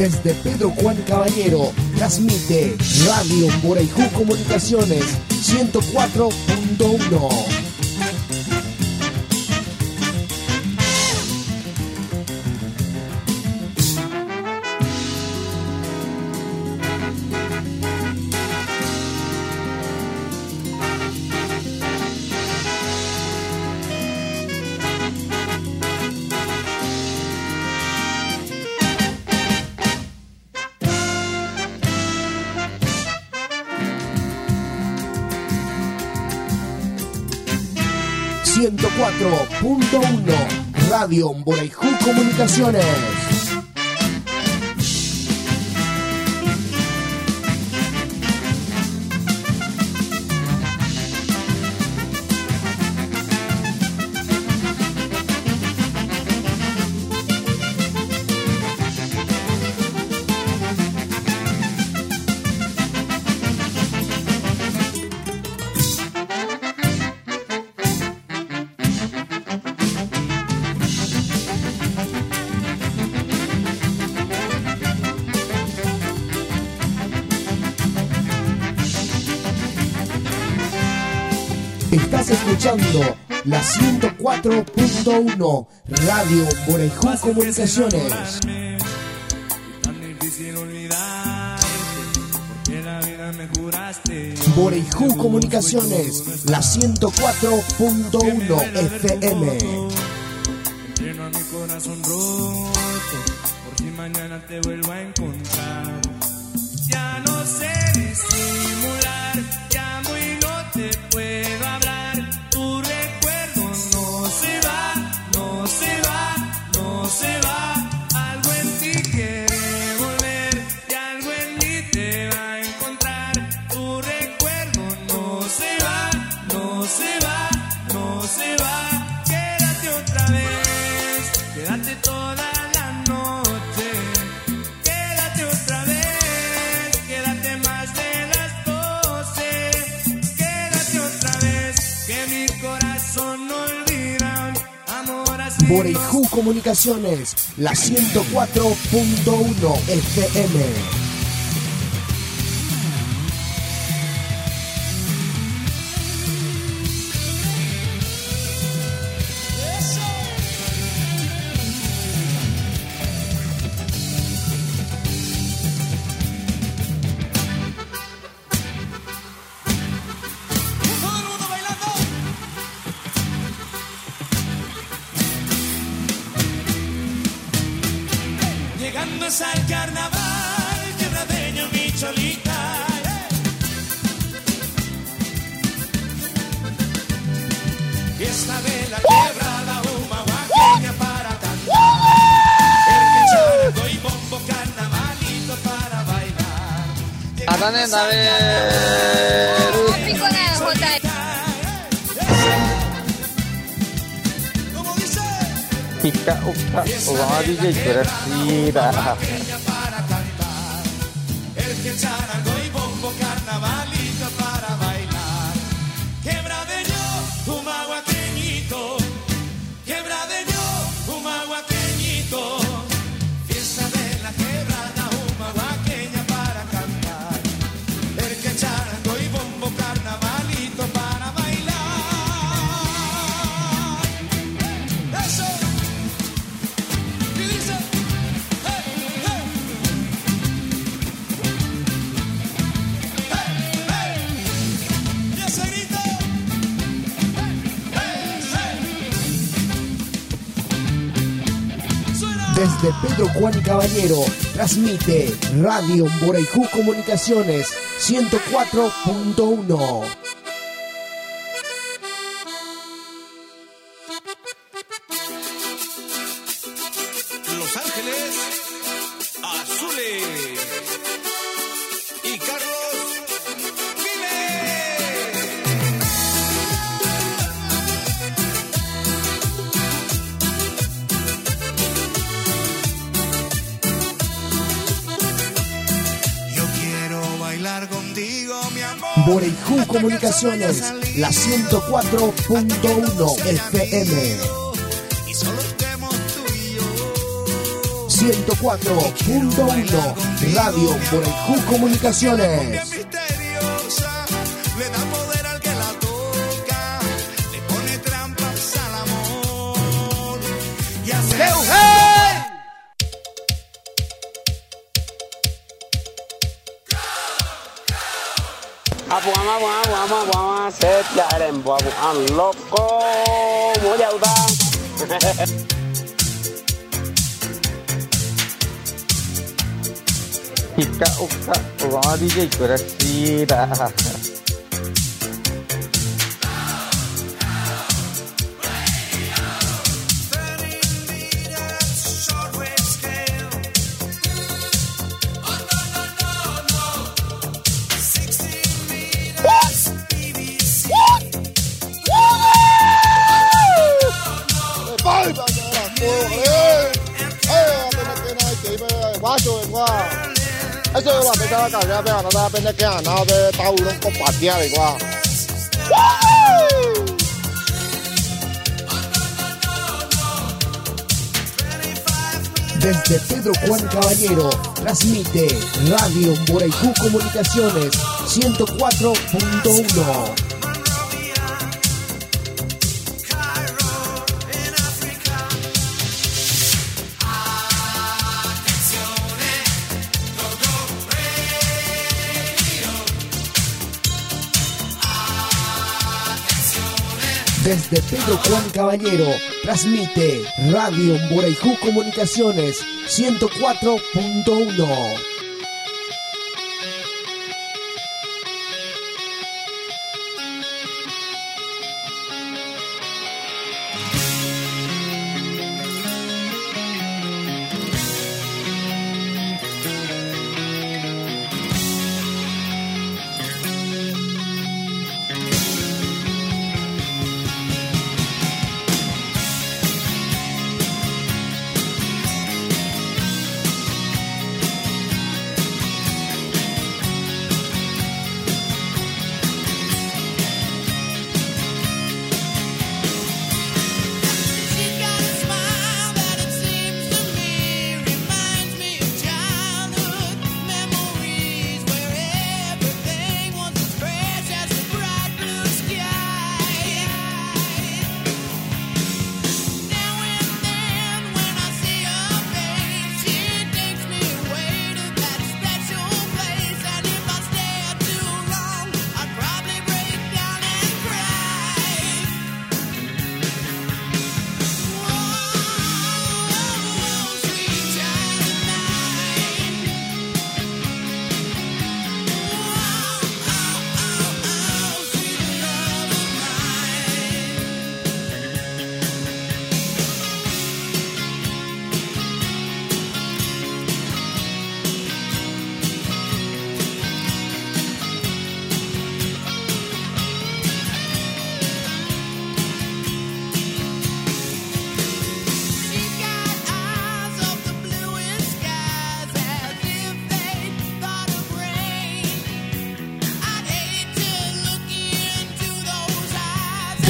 [SPEAKER 4] Desde Pedro Juan Caballero transmite Radio Borejú Comunicaciones 104.1. ...104.1... Radio Borejú Comunicaciones. Estás escuchando la 104.1 Radio Borejú Comunicaciones. Borejú Comunicaciones, la 104.1 FM.
[SPEAKER 5] Lleno a mi corazón roto, por si mañana te vuelvo a encontrar. Ya no sé disimular,
[SPEAKER 4] Borejú Comunicaciones, la 104.1 FM.
[SPEAKER 16] Tú eres
[SPEAKER 4] Transmite Radio Borejú Comunicaciones 104.1. La 104.1 FM.
[SPEAKER 5] Y solo estemos tú y yo.
[SPEAKER 4] 104.1 Radio Borejú Comunicaciones.
[SPEAKER 11] vamos, vamos a hacer el embuabu. ¡An loco! ¡Muy audaz! Hika uka, wadi jay
[SPEAKER 14] kurak sira. Eso es lo que estaba cargando, pero no estaba pendiente que ganado de taurón con patear igual.
[SPEAKER 4] Desde Pedro Juan Caballero, transmite Radio Borejú Comunicaciones 104.1. Desde Pedro Juan Caballero, transmite Radio Borejú Comunicaciones 104.1.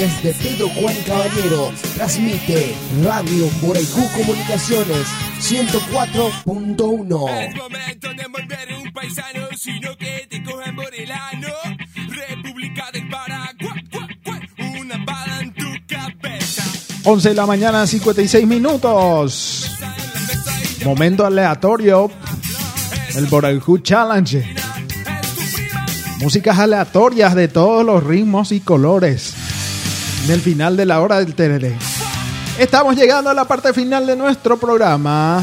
[SPEAKER 4] Desde Pedro Juan Caballero, transmite Radio Boraicú Comunicaciones 104.1.
[SPEAKER 22] paisano, sino que te cojan por el ano. República del Paraguay, una bala en tu cabeza.
[SPEAKER 2] 11 de la mañana, 56 minutos. Momento aleatorio. El Boraljú Challenge. Músicas aleatorias de todos los ritmos y colores. En el final de la hora del tereré. Estamos llegando a la parte final de nuestro programa.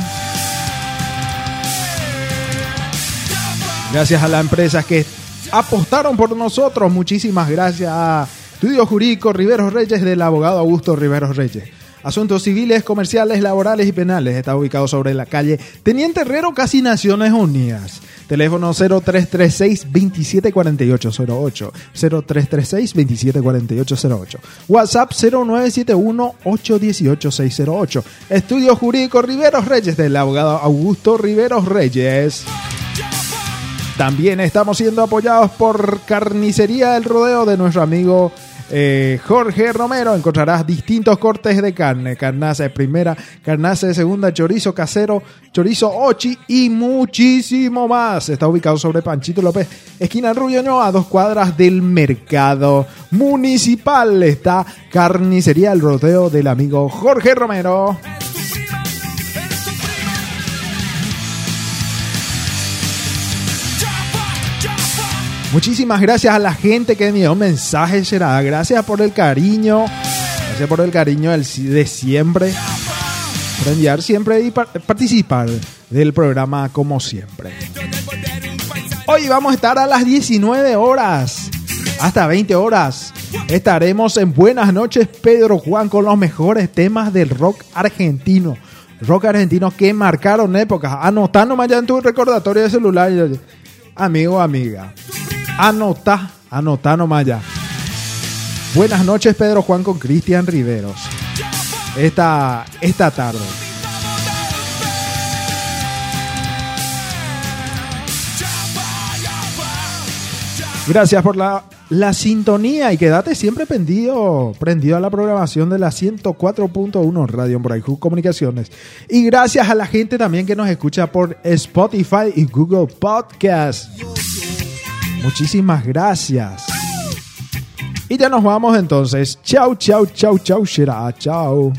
[SPEAKER 2] Gracias a las empresas que apostaron por nosotros. Muchísimas gracias a Estudio Jurídico Riveros Reyes del abogado Augusto Riveros Reyes. Asuntos civiles, comerciales, laborales y penales. Está ubicado sobre la calle Teniente Herrero, casi Naciones Unidas. Teléfono 0336-274808. 0336-274808. WhatsApp 0971-818-608. Estudio Jurídico Riveros Reyes del abogado Augusto Riveros Reyes. También estamos siendo apoyados por Carnicería del Rodeo de nuestro amigo eh, Jorge Romero. Encontrarás distintos cortes de carne: carnaza de primera, carnaza de segunda, chorizo casero, chorizo ochi y muchísimo más. Está ubicado sobre Panchito López, esquina Rubio a dos cuadras del mercado municipal. Está Carnicería del Rodeo del amigo Jorge Romero. Muchísimas gracias a la gente que me dio mensajes, Gerada. Gracias por el cariño. Gracias por el cariño de siempre. Por enviar siempre y par- participar del programa como siempre. Hoy vamos a estar a las 19 horas. Hasta 20 horas. Estaremos en Buenas noches, Pedro Juan, con los mejores temas del rock argentino. Rock argentino que marcaron épocas. Anotá nomás ya en tu recordatorio de celular. Amigo, amiga. Anotá, anotá nomás ya. Buenas noches, Pedro Juan con Cristian Riveros. Esta, esta tarde. Gracias por la, la sintonía y quédate siempre prendido, prendido a la programación de la 104.1 Radio Embraiju Comunicaciones. Y gracias a la gente también que nos escucha por Spotify y Google Podcast. Muchísimas gracias. Y ya nos vamos entonces. Chau, chau, chau, chau, Shira. Chau.